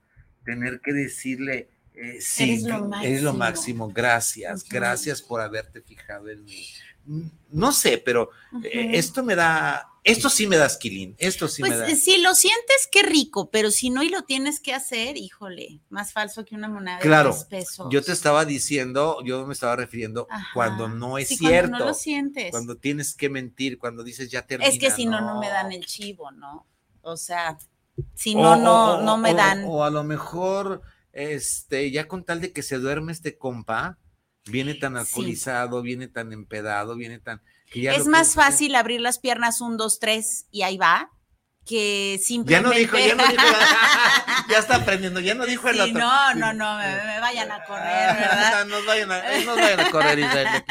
tener que decirle, eh, sí, eres lo, máximo. Gracias, gracias por haberte fijado en mí. No sé, pero eh, esto me da, esto sí me da esquilín, esto sí me pues, da. Si lo sientes, qué rico, pero si no y lo tienes que hacer, híjole, más falso que una moneda de claro, pesos. Yo te estaba diciendo, yo me estaba refiriendo cuando no es cierto. Cuando no lo sientes. Cuando tienes que mentir, cuando dices ya termina. Es que si no, no me dan el chivo, ¿no? O sea, si no, no, no me dan. o a lo mejor este, ya con tal de que se duerme este compa, viene tan alcoholizado, viene tan empedado, viene tan... es más fácil abrir las piernas un, dos, tres y ahí va, que simplemente... Ya no dijo, ya no dijo, ya está aprendiendo, ya no dijo el otro. No, no, no, me, vayan a correr, ¿verdad? nos, vayan a, nos vayan a correr, Israel.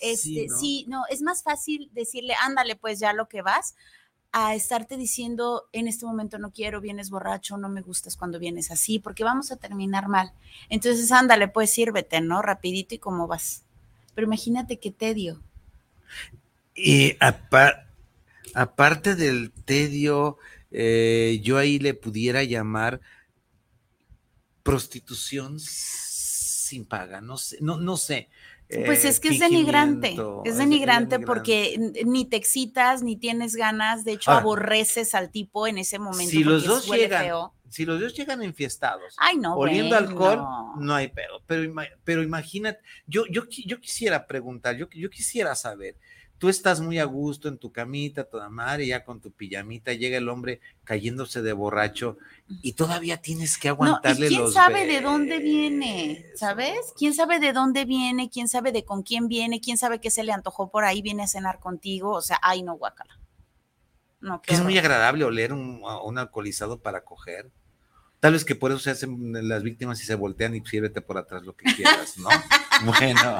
Este, sí, no, es más fácil decirle, ándale, pues ya lo que vas, a estarte diciendo en este momento no quiero, vienes borracho, no me gustas cuando vienes así, porque vamos a terminar mal. Entonces, ándale, pues sírvete, ¿no? Rapidito y cómo vas. Pero imagínate qué tedio. Y aparte del tedio, eh, yo ahí le pudiera llamar prostitución sin paga, no sé, no, no sé. Pues es que es denigrante, es denigrante porque ni te excitas, ni tienes ganas, de hecho aborreces al tipo en ese momento. Si los dos llegan, si los dos llegan enfiestados, oliendo alcohol, no hay pedo. Pero, pero imagínate, yo, yo, yo quisiera preguntar, yo, yo quisiera saber, tú estás muy a gusto en tu camita, toda madre, ya con tu pijamita, llega el hombre cayéndose de borracho y todavía tienes que aguantarle no, ¿y quién sabe de dónde viene? ¿Sabes? ¿Quién sabe de dónde viene? ¿Quién sabe de con quién viene? ¿Quién sabe qué se le antojó por ahí? Viene a cenar contigo. O sea, ay, no, guacala. No, es muy agradable oler un, un alcoholizado para coger. Tal vez que por eso se hacen las víctimas y se voltean y sírvete por atrás lo que quieras, ¿no? bueno,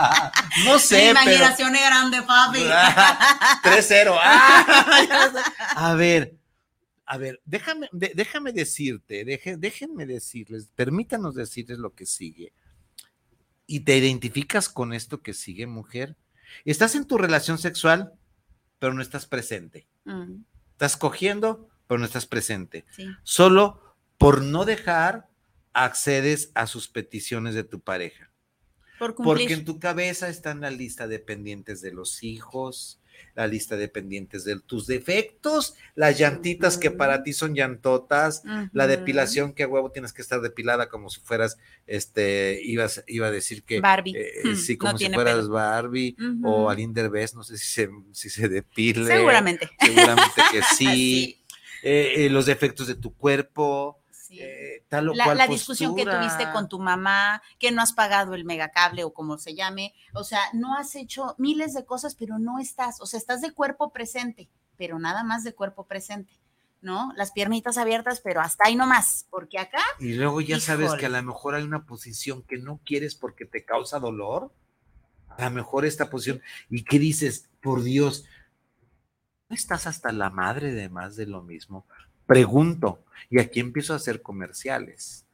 no sé. Mi imaginación es grande, papi. 3-0. a ver, a ver, déjame, déjame decirte, déjenme decirles, permítanos decirles lo que sigue. ¿Y te identificas con esto que sigue, mujer? Estás en tu relación sexual, pero no estás presente. Mm. Estás cogiendo, pero no estás presente. Solo por no dejar accedes a sus peticiones de tu pareja. Porque en tu cabeza está en la lista de pendientes de los hijos, la lista de pendientes de tus defectos, las llantitas que para ti son llantotas, la depilación que a huevo tienes que estar depilada como si fueras, este, ibas, iba a decir que Barbie. Eh, sí, como si fueras Barbie o Alinder Bess, no sé si se, si se depile. Seguramente. Seguramente que sí. Eh, eh, los defectos de tu cuerpo. Eh, tal o la, cual la discusión que tuviste con tu mamá, que no has pagado el megacable o como se llame, o sea, no has hecho miles de cosas, pero no estás, o sea, estás de cuerpo presente, pero nada más de cuerpo presente. ¿no? Las piernitas abiertas, pero hasta ahí nomás, porque acá. Y luego ya sabes que a lo mejor hay una posición que no quieres porque te causa dolor. A lo mejor esta posición, y qué dices, por Dios, ¿no estás hasta la madre de más de lo mismo? Pregunto, y aquí empiezo a hacer comerciales.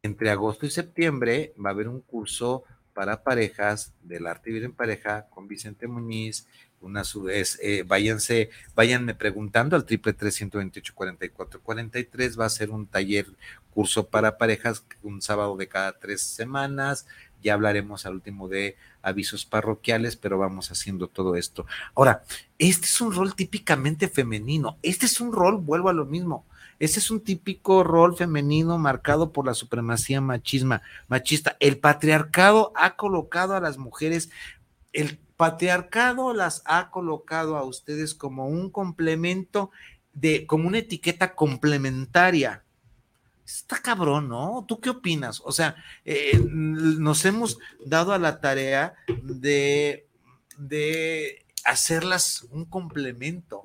Entre agosto y septiembre va a haber un curso para parejas del arte de vivir en pareja con Vicente Muñiz. Una su vez, eh, váyanse, váyanme preguntando al triple tres. Va a ser un taller, curso para parejas, un sábado de cada tres semanas. Ya hablaremos al último de avisos parroquiales, pero vamos haciendo todo esto. Ahora, este es un rol típicamente femenino. Este es un rol, vuelvo a lo mismo. Ese es un típico rol femenino marcado por la supremacía machisma, machista. El patriarcado ha colocado a las mujeres, el patriarcado las ha colocado a ustedes como un complemento de, como una etiqueta complementaria Está cabrón, ¿no? ¿Tú qué opinas? O sea, eh, nos hemos dado a la tarea de, de hacerlas un complemento.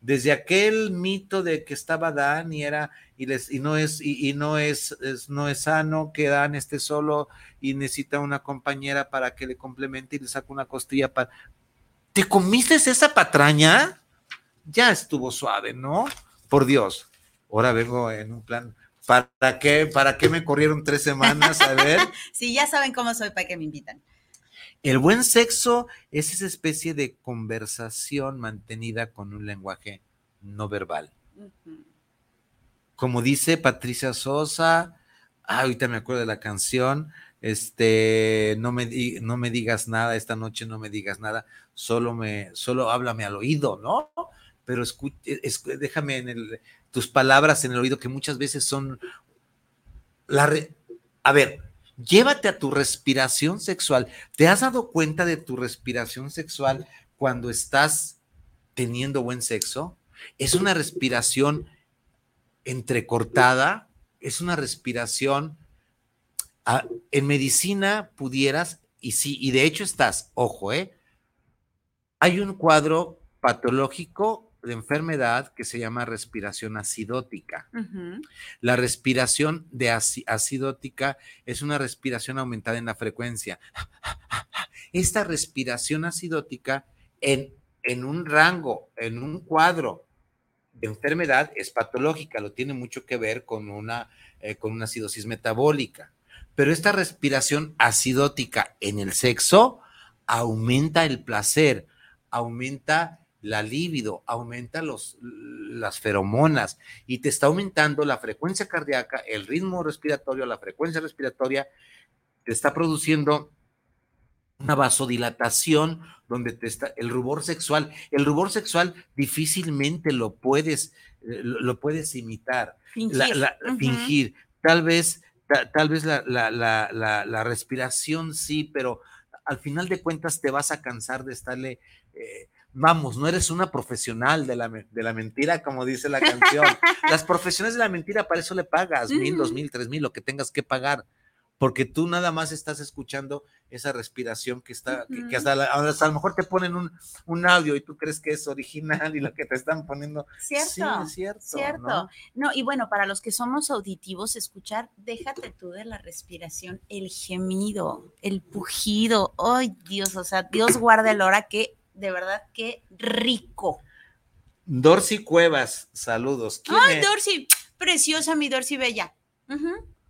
Desde aquel mito de que estaba Dan y era y, les, y no es y, no es, no es sano que Dan esté solo y necesita una compañera para que le complemente y le saque una costilla para ¿Te comiste esa patraña? Ya estuvo suave, ¿no? Por Dios. Ahora vengo en un plan ¿Para qué, ¿Para qué me corrieron tres semanas? A ver. sí, ya saben cómo soy, para que me invitan. El buen sexo es esa especie de conversación mantenida con un lenguaje no verbal. Como dice Patricia Sosa, ah, ahorita me acuerdo de la canción, este, no me, no me digas nada, esta noche no me digas nada, solo me, solo háblame al oído, ¿no? Pero escucha, déjame en tus palabras en el oído que muchas veces son la a ver, llévate a tu respiración sexual. ¿Te has dado cuenta de tu respiración sexual cuando estás teniendo buen sexo? Es una respiración entrecortada, es una respiración ah, en medicina pudieras y sí, y de hecho estás, ojo, ¿eh? Hay un cuadro patológico de enfermedad que se llama respiración acidótica. La respiración de acidótica es una respiración aumentada en la frecuencia. Esta respiración acidótica en, en un rango, en un cuadro de enfermedad es patológica, lo tiene mucho que ver con una, eh, con una acidosis metabólica. Pero esta respiración acidótica en el sexo aumenta el placer, aumenta la libido, aumenta los, las feromonas y te está aumentando la frecuencia cardíaca, el ritmo respiratorio, la frecuencia respiratoria, te está produciendo una vasodilatación donde te está el rubor sexual. El rubor sexual difícilmente lo puedes, eh, lo, puedes imitar, fingir. Tal vez, tal vez la, la, respiración sí, pero al final de cuentas te vas a cansar de estarle eh, vamos, no eres una profesional de la, de la mentira, como dice la canción. Las profesiones de la mentira, para eso le pagas mil, dos mil, tres mil, lo que tengas que pagar. Porque tú nada más estás escuchando esa respiración que está, que, hasta, a lo mejor te ponen un, un, audio y tú crees que es original y lo que te están poniendo. Cierto. Sí, cierto. Cierto. ¿no? y bueno, para los que somos auditivos, escuchar, déjate tú de la respiración, el gemido, el pujido. Ay, Dios, o sea, Dios guarde el hora que de verdad qué rico. Dorcy Cuevas, saludos. Ay, Dorcy, preciosa mi Dorcy Bella.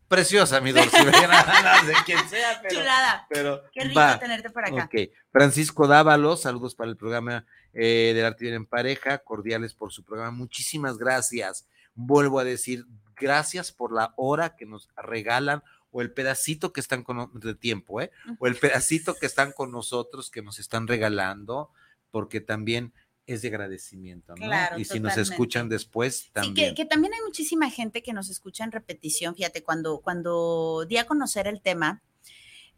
Preciosa mi Dorcy Bella, nada de quien sea, pero. Chulada. Pero, qué rico tenerte por acá. Francisco Dávalos, saludos para el programa eh, del Arte en Pareja, cordiales por su programa. Muchísimas gracias. Vuelvo a decir, gracias por la hora que nos regalan o el pedacito que están con de tiempo, ¿eh? O el pedacito que están con nosotros, que nos están regalando, porque también es de agradecimiento, ¿no? y si nos escuchan después, también. Sí, que, también hay muchísima gente que nos escucha en repetición. Fíjate, cuando, cuando di a conocer el tema,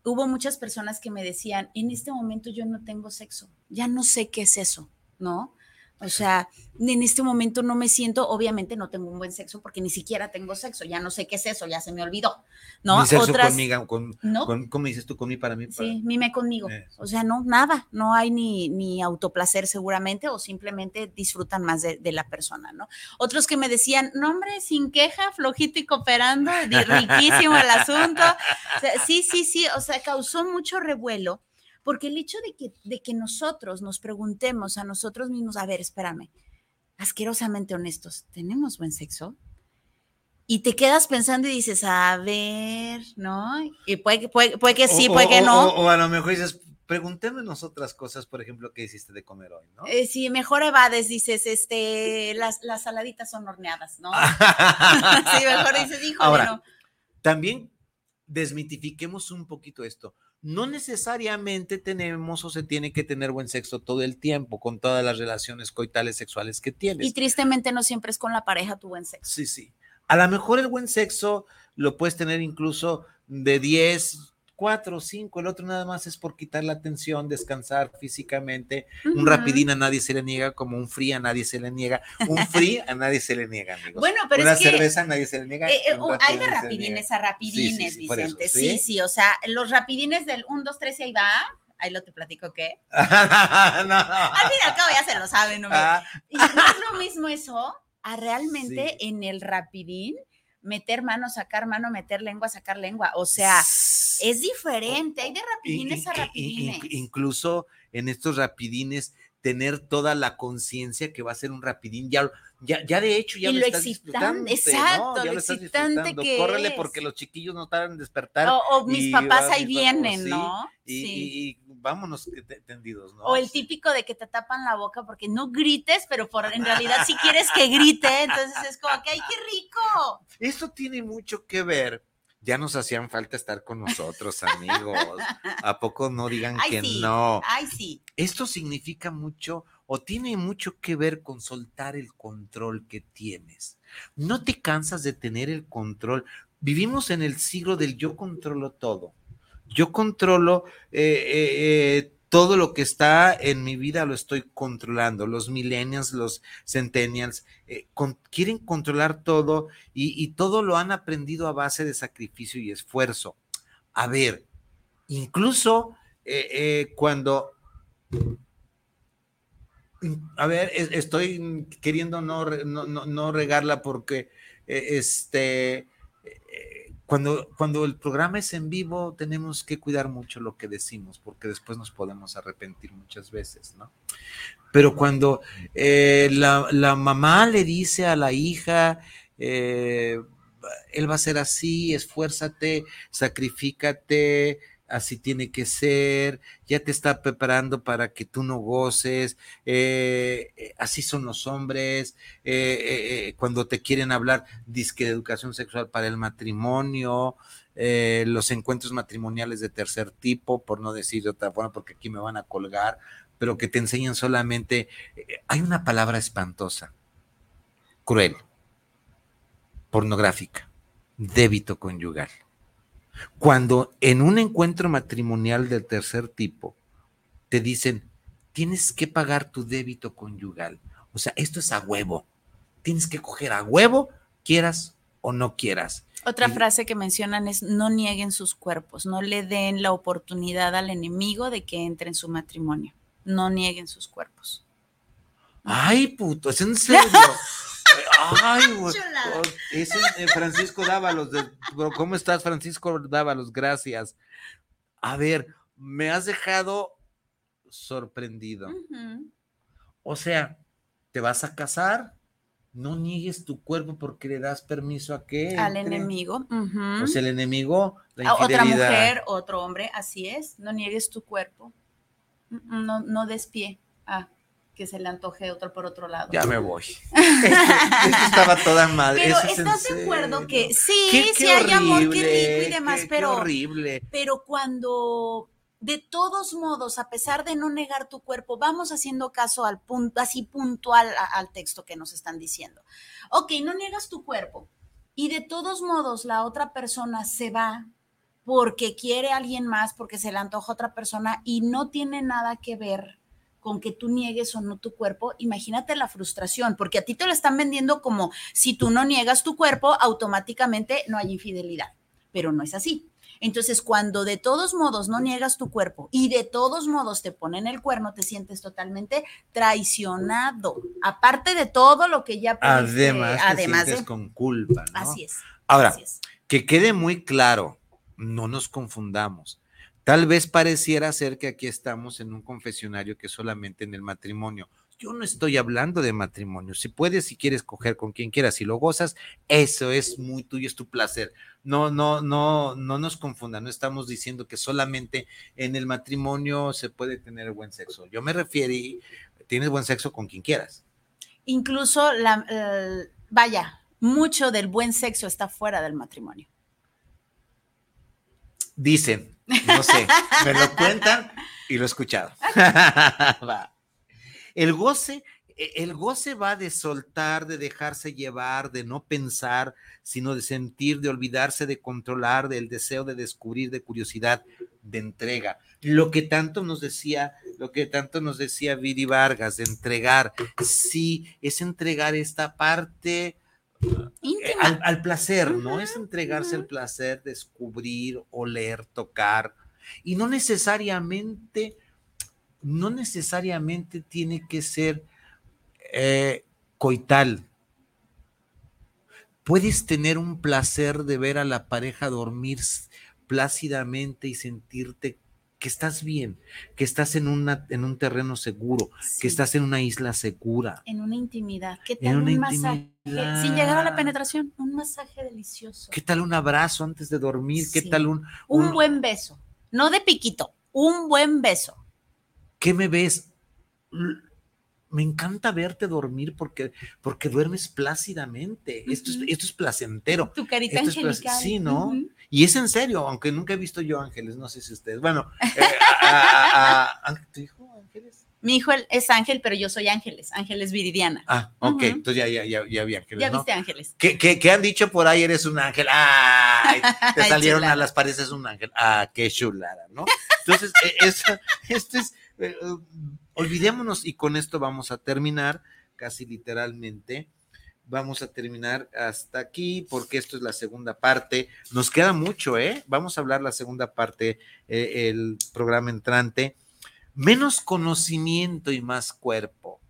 hubo muchas personas que me decían, en este momento yo no tengo sexo, ya no sé qué es eso, ¿no? O sea, en este momento no me siento, obviamente no tengo un buen sexo porque ni siquiera tengo sexo, ya no sé qué es eso, ya se me olvidó, ¿no? Mi sexo conmigo, con, ¿cómo dices tú? Con mí, para mí. Sí, mime conmigo. O sea, no, nada, no hay ni, ni autoplacer seguramente o simplemente disfrutan más de, la persona, ¿no? Otros que me decían, no hombre, sin queja, flojito y cooperando, riquísimo el asunto. sí, sí, sí, o sea, causó mucho revuelo porque el hecho de que, de que nosotros nos preguntemos a nosotros mismos, a ver, espérame, asquerosamente honestos, ¿tenemos buen sexo? Y te quedas pensando y dices, a ver, ¿no? Y puede, puede, puede que sí, puede que no. O, a lo mejor dices, preguntémonos otras cosas, por ejemplo, ¿qué hiciste de comer hoy, no? Eh, sí, mejor evades, dices, este, las, las saladitas son horneadas, ¿no? sí, mejor dices, hijo, Ahora, También desmitifiquemos un poquito esto no necesariamente tenemos o se tiene que tener buen sexo todo el tiempo con todas las relaciones coitales sexuales que tienes. Y tristemente no siempre es con la pareja tu buen sexo. Sí, sí. A lo mejor el buen sexo lo puedes tener incluso de 10, cuatro o cinco, el otro nada más es por quitar la tensión, descansar físicamente. Un rapidín a nadie se le niega, como un free a nadie se le niega. Un free a nadie se le niega, amigos. Bueno, pero Una es que, cerveza a nadie se le niega. Eh, eh, hay de rapidines a rapidines, Vicente. sí, sí, o sea, los rapidines del 1, 2, 3 y ahí va. Ahí lo te platico qué. no, no. Al fin y al cabo ya se lo saben, ¿no? Ah. Y no es lo mismo eso a realmente en el rapidín meter mano, sacar mano, meter lengua, sacar lengua. O sea, es diferente, hay de rapidines a rapidines. Incluso en estos rapidines, tener toda la conciencia que va a ser un rapidín, ya, ya, ya de hecho ya y lo, lo excitante, exacto, lo, excitante que Córrele porque los chiquillos no tardan en despertar. O, mis papás ahí vienen, ¿no? sí vámonos tendidos, ¿no? O el típico de que te tapan la boca porque no grites, pero por, en realidad si quieres que grite, entonces es como que, ¡ay, qué rico! Esto tiene mucho que ver. Ya nos hacían falta estar con nosotros, amigos. ¿A poco no digan que no? Ay, sí. Esto significa mucho o tiene mucho que ver con soltar el control que tienes. No te cansas de tener el control. Vivimos en el siglo del yo controlo todo yo controlo eh, eh, eh, todo lo que está en mi vida, lo estoy controlando. Los millennials, los centennials, quieren controlar todo y, todo lo han aprendido a base de sacrificio y esfuerzo. A ver, incluso cuando a ver, estoy queriendo no, no, no, regarla porque este, cuando, cuando el programa es en vivo, tenemos que cuidar mucho lo que decimos, porque después nos podemos arrepentir muchas veces, ¿no? Pero cuando eh, la, mamá le dice a la hija, eh, él va a ser así, esfuérzate, sacrifícate, así tiene que ser, ya te está preparando para que tú no goces, eh, eh, así son los hombres, eh, cuando te quieren hablar, disque de educación sexual para el matrimonio, los encuentros matrimoniales de tercer tipo, por no decir de otra forma, porque aquí me van a colgar, pero que te enseñan solamente, hay una palabra espantosa, cruel, pornográfica, débito conyugal cuando en un encuentro matrimonial del tercer tipo te dicen, tienes que pagar tu débito conyugal. O sea, esto es a huevo. Tienes que coger a huevo, quieras o no quieras. Otra frase que mencionan es no nieguen sus cuerpos, no le den la oportunidad al enemigo de que entre en su matrimonio. No nieguen sus cuerpos. Ay, puto, es en serio. Ay, güey. Es eh, Francisco Dávalos. ¿Cómo estás, Francisco Dávalos? Gracias. A ver, me has dejado sorprendido. O sea, ¿te vas a casar? No niegues tu cuerpo porque le das permiso a qué. Al enemigo. O sea, el enemigo, la Otra mujer, otro hombre, así es. No niegues tu cuerpo. No, no des pie. Ah que se le antoje otro por otro lado. Ya me voy. esto, estaba toda mal. Pero estás de acuerdo que sí, sí hay amor, qué rico y demás, pero, horrible. pero cuando de todos modos, a pesar de no negar tu cuerpo, vamos haciendo caso al punto, así puntual al texto que nos están diciendo. Ok, no niegas tu cuerpo y de todos modos la otra persona se va porque quiere a alguien más, porque se le antoja a otra persona y no tiene nada que ver con que tú niegues o no tu cuerpo, imagínate la frustración, porque a ti te lo están vendiendo como si tú no niegas tu cuerpo, automáticamente no hay infidelidad, pero no es así. Entonces, cuando de todos modos no niegas tu cuerpo y de todos modos te ponen el cuerno, te sientes totalmente traicionado. Aparte de todo lo que ya además, además te con culpa, ¿no? Así es. Ahora, que quede muy claro, no nos confundamos. Tal vez pareciera ser que aquí estamos en un confesionario que solamente en el matrimonio. Yo no estoy hablando de matrimonio. Si puedes, si quieres coger con quien quieras, si lo gozas, eso es muy tuyo, es tu placer. No, no, no, no nos confundan. No estamos diciendo que solamente en el matrimonio se puede tener buen sexo. Yo me refiero, tienes buen sexo con quien quieras. Incluso la, vaya, mucho del buen sexo está fuera del matrimonio. Dicen, no sé, me lo cuentan y lo he escuchado. El goce, e, el goce va de soltar, de dejarse llevar, de no pensar, sino de sentir, de olvidarse, de controlar, del deseo de descubrir, de curiosidad, de entrega. Lo que tanto nos decía, lo que tanto nos decía Viri Vargas, de entregar, sí, es entregar esta parte al, al, placer, ¿no? Es entregarse al placer, descubrir, oler, tocar, y no necesariamente no necesariamente tiene que ser eh, coital. Puedes tener un placer de ver a la pareja dormir plácidamente y sentirte que estás bien, que estás en, una, en un terreno seguro, que estás en una isla segura. En una intimidad. ¿Qué tal un masaje? Sin llegar a la penetración, un masaje delicioso. ¿Qué tal un abrazo antes de dormir? ¿Qué tal un, un... Un buen beso, no de piquito, un buen beso. ¿Qué me ves? Me encanta verte dormir porque, porque duermes plácidamente. esto, es, esto es placentero. Tu carita angelical. sí, ¿no? Y es en serio, aunque nunca he visto yo ángeles, no sé si ustedes. Bueno, eh, a, ¿tu hijo ángeles? Mi hijo es ángel, pero yo soy ángeles, ángeles viridiana. Ah, ok, entonces ya, ya, ya, ya vi ángeles. Ya viste ángeles. ¿Qué, qué, han dicho por ahí? Eres un ángel. ¡Ay! Te salieron a las paredes un ángel. ¡Ah, qué chulada! ¿no? Entonces, e, esto es eh, olvidémonos y con esto vamos a terminar, casi literalmente. Vamos a terminar hasta aquí porque esto es la segunda parte. Nos queda mucho, ¿eh? Vamos a hablar la segunda parte, eh, el programa entrante. Menos conocimiento y más cuerpo.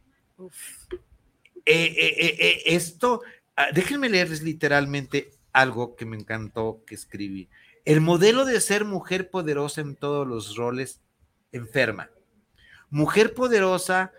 Eh, esto, ah, déjenme leerles literalmente algo que me encantó que escribí. El modelo de ser mujer poderosa en todos los roles enferma mujer poderosa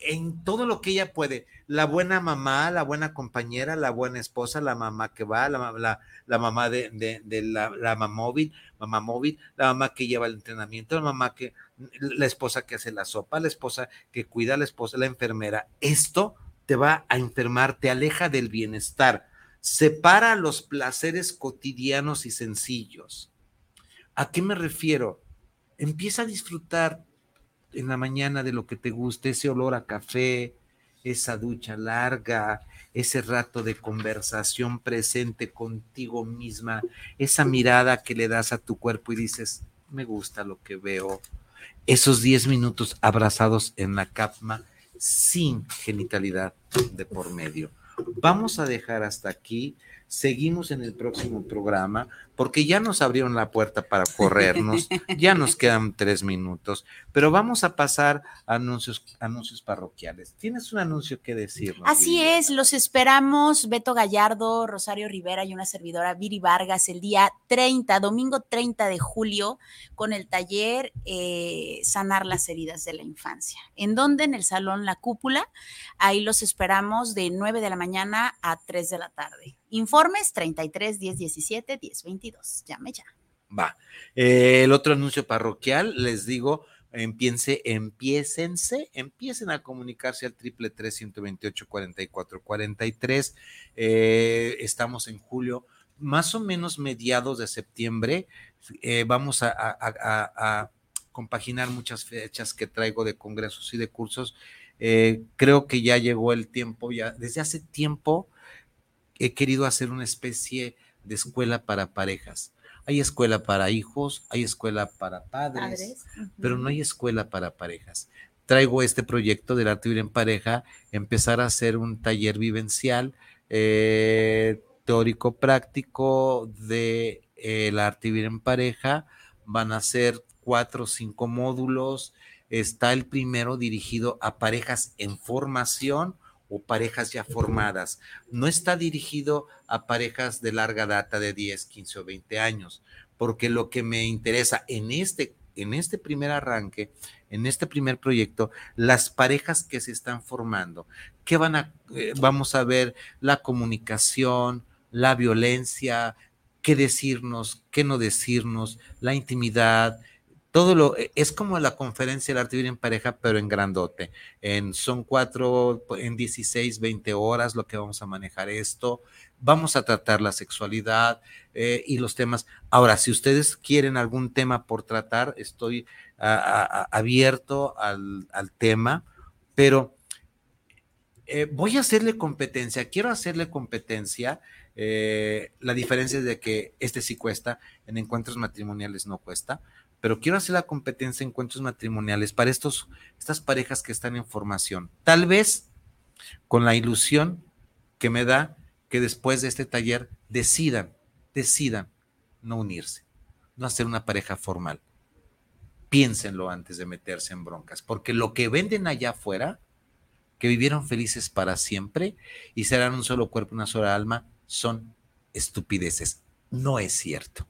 en todo lo que ella puede. La buena mamá, la buena compañera, la buena esposa, la mamá que va, la, la, mamá de, la, mamá móvil, mamá móvil, la mamá que lleva el entrenamiento, la mamá que, la esposa que hace la sopa, la esposa que cuida, la esposa, la enfermera. Esto te va a enfermar, te aleja del bienestar, separa los placeres cotidianos y sencillos. ¿A qué me refiero? Empieza a disfrutar en la mañana de lo que te guste, ese olor a café, esa ducha larga, ese rato de conversación presente contigo misma, esa mirada que le das a tu cuerpo y dices, me gusta lo que veo, esos 10 minutos abrazados en la cama sin genitalidad de por medio. Vamos a dejar hasta aquí Seguimos en el próximo programa porque ya nos abrieron la puerta para corrernos, ya nos quedan tres minutos, pero vamos a pasar a anuncios, anuncios parroquiales. ¿Tienes un anuncio que decir? Así es, los esperamos, Beto Gallardo, Rosario Rivera y una servidora, Viri Vargas, el día 30, domingo 30 de julio, con el taller eh, Sanar las heridas de la infancia. ¿En dónde? En el Salón La Cúpula. Ahí los esperamos de 9 de la mañana a 3 de la tarde. Informes 33 10 17 10 22. Llame ya. Va. Eh, el otro anuncio parroquial, les digo, empiece, empiecense, empiecen a comunicarse al triple tres 128 44 43. estamos en julio más o menos mediados de septiembre eh, vamos a, compaginar muchas fechas que traigo de congresos y de cursos. Eh, creo que ya llegó el tiempo, ya desde hace tiempo he querido hacer una especie de escuela para parejas. Hay escuela para hijos, hay escuela para padres, pero no hay escuela para parejas. Traigo este proyecto del arte vivir en pareja, empezar a hacer un taller vivencial eh, teórico práctico de eh, el arte vivir en pareja. Van a ser cuatro o cinco módulos. Está el primero dirigido a parejas en formación o parejas ya formadas. No está dirigido a parejas de larga data de 10, 15 o 20 años, porque lo que me interesa en este, en este primer arranque, en este primer proyecto, las parejas que se están formando, que van a, eh, vamos a ver la comunicación, la violencia, qué decirnos, qué no decirnos, la intimidad, todo lo, e, es como la conferencia del arte vivir en pareja, pero en grandote. Son cuatro, en 16, 20 horas lo que vamos a manejar esto. Vamos a tratar la sexualidad eh, y los temas. Ahora, si ustedes quieren algún tema por tratar, estoy abierto al, tema, pero eh, voy a hacerle competencia, quiero hacerle competencia. Eh, la diferencia es de que este sí cuesta, en encuentros matrimoniales no cuesta pero quiero hacer la competencia en encuentros matrimoniales para estos, estas parejas que están en formación. Tal vez con la ilusión que me da que después de este taller decidan, decidan no unirse, no hacer una pareja formal. Piénsenlo antes de meterse en broncas, porque lo que venden allá afuera, que vivieron felices para siempre y serán un solo cuerpo, una sola alma, son estupideces. No es cierto.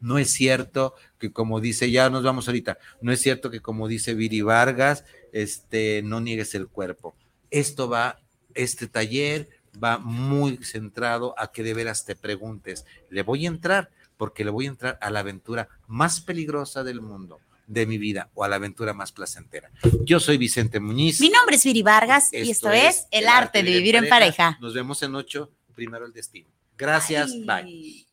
No es cierto que como dice, ya nos vamos ahorita, no es cierto que como dice Viri Vargas, este, no niegues el cuerpo. Esto va, este taller va muy centrado a que de veras te preguntes, ¿le voy a entrar? Porque le voy a entrar a la aventura más peligrosa del mundo de mi vida o a la aventura más placentera. Yo soy Vicente Muñiz. Mi nombre es Viri Vargas y esto es El arte de vivir en pareja. Nos vemos en ocho, primero el destino. Gracias, bye.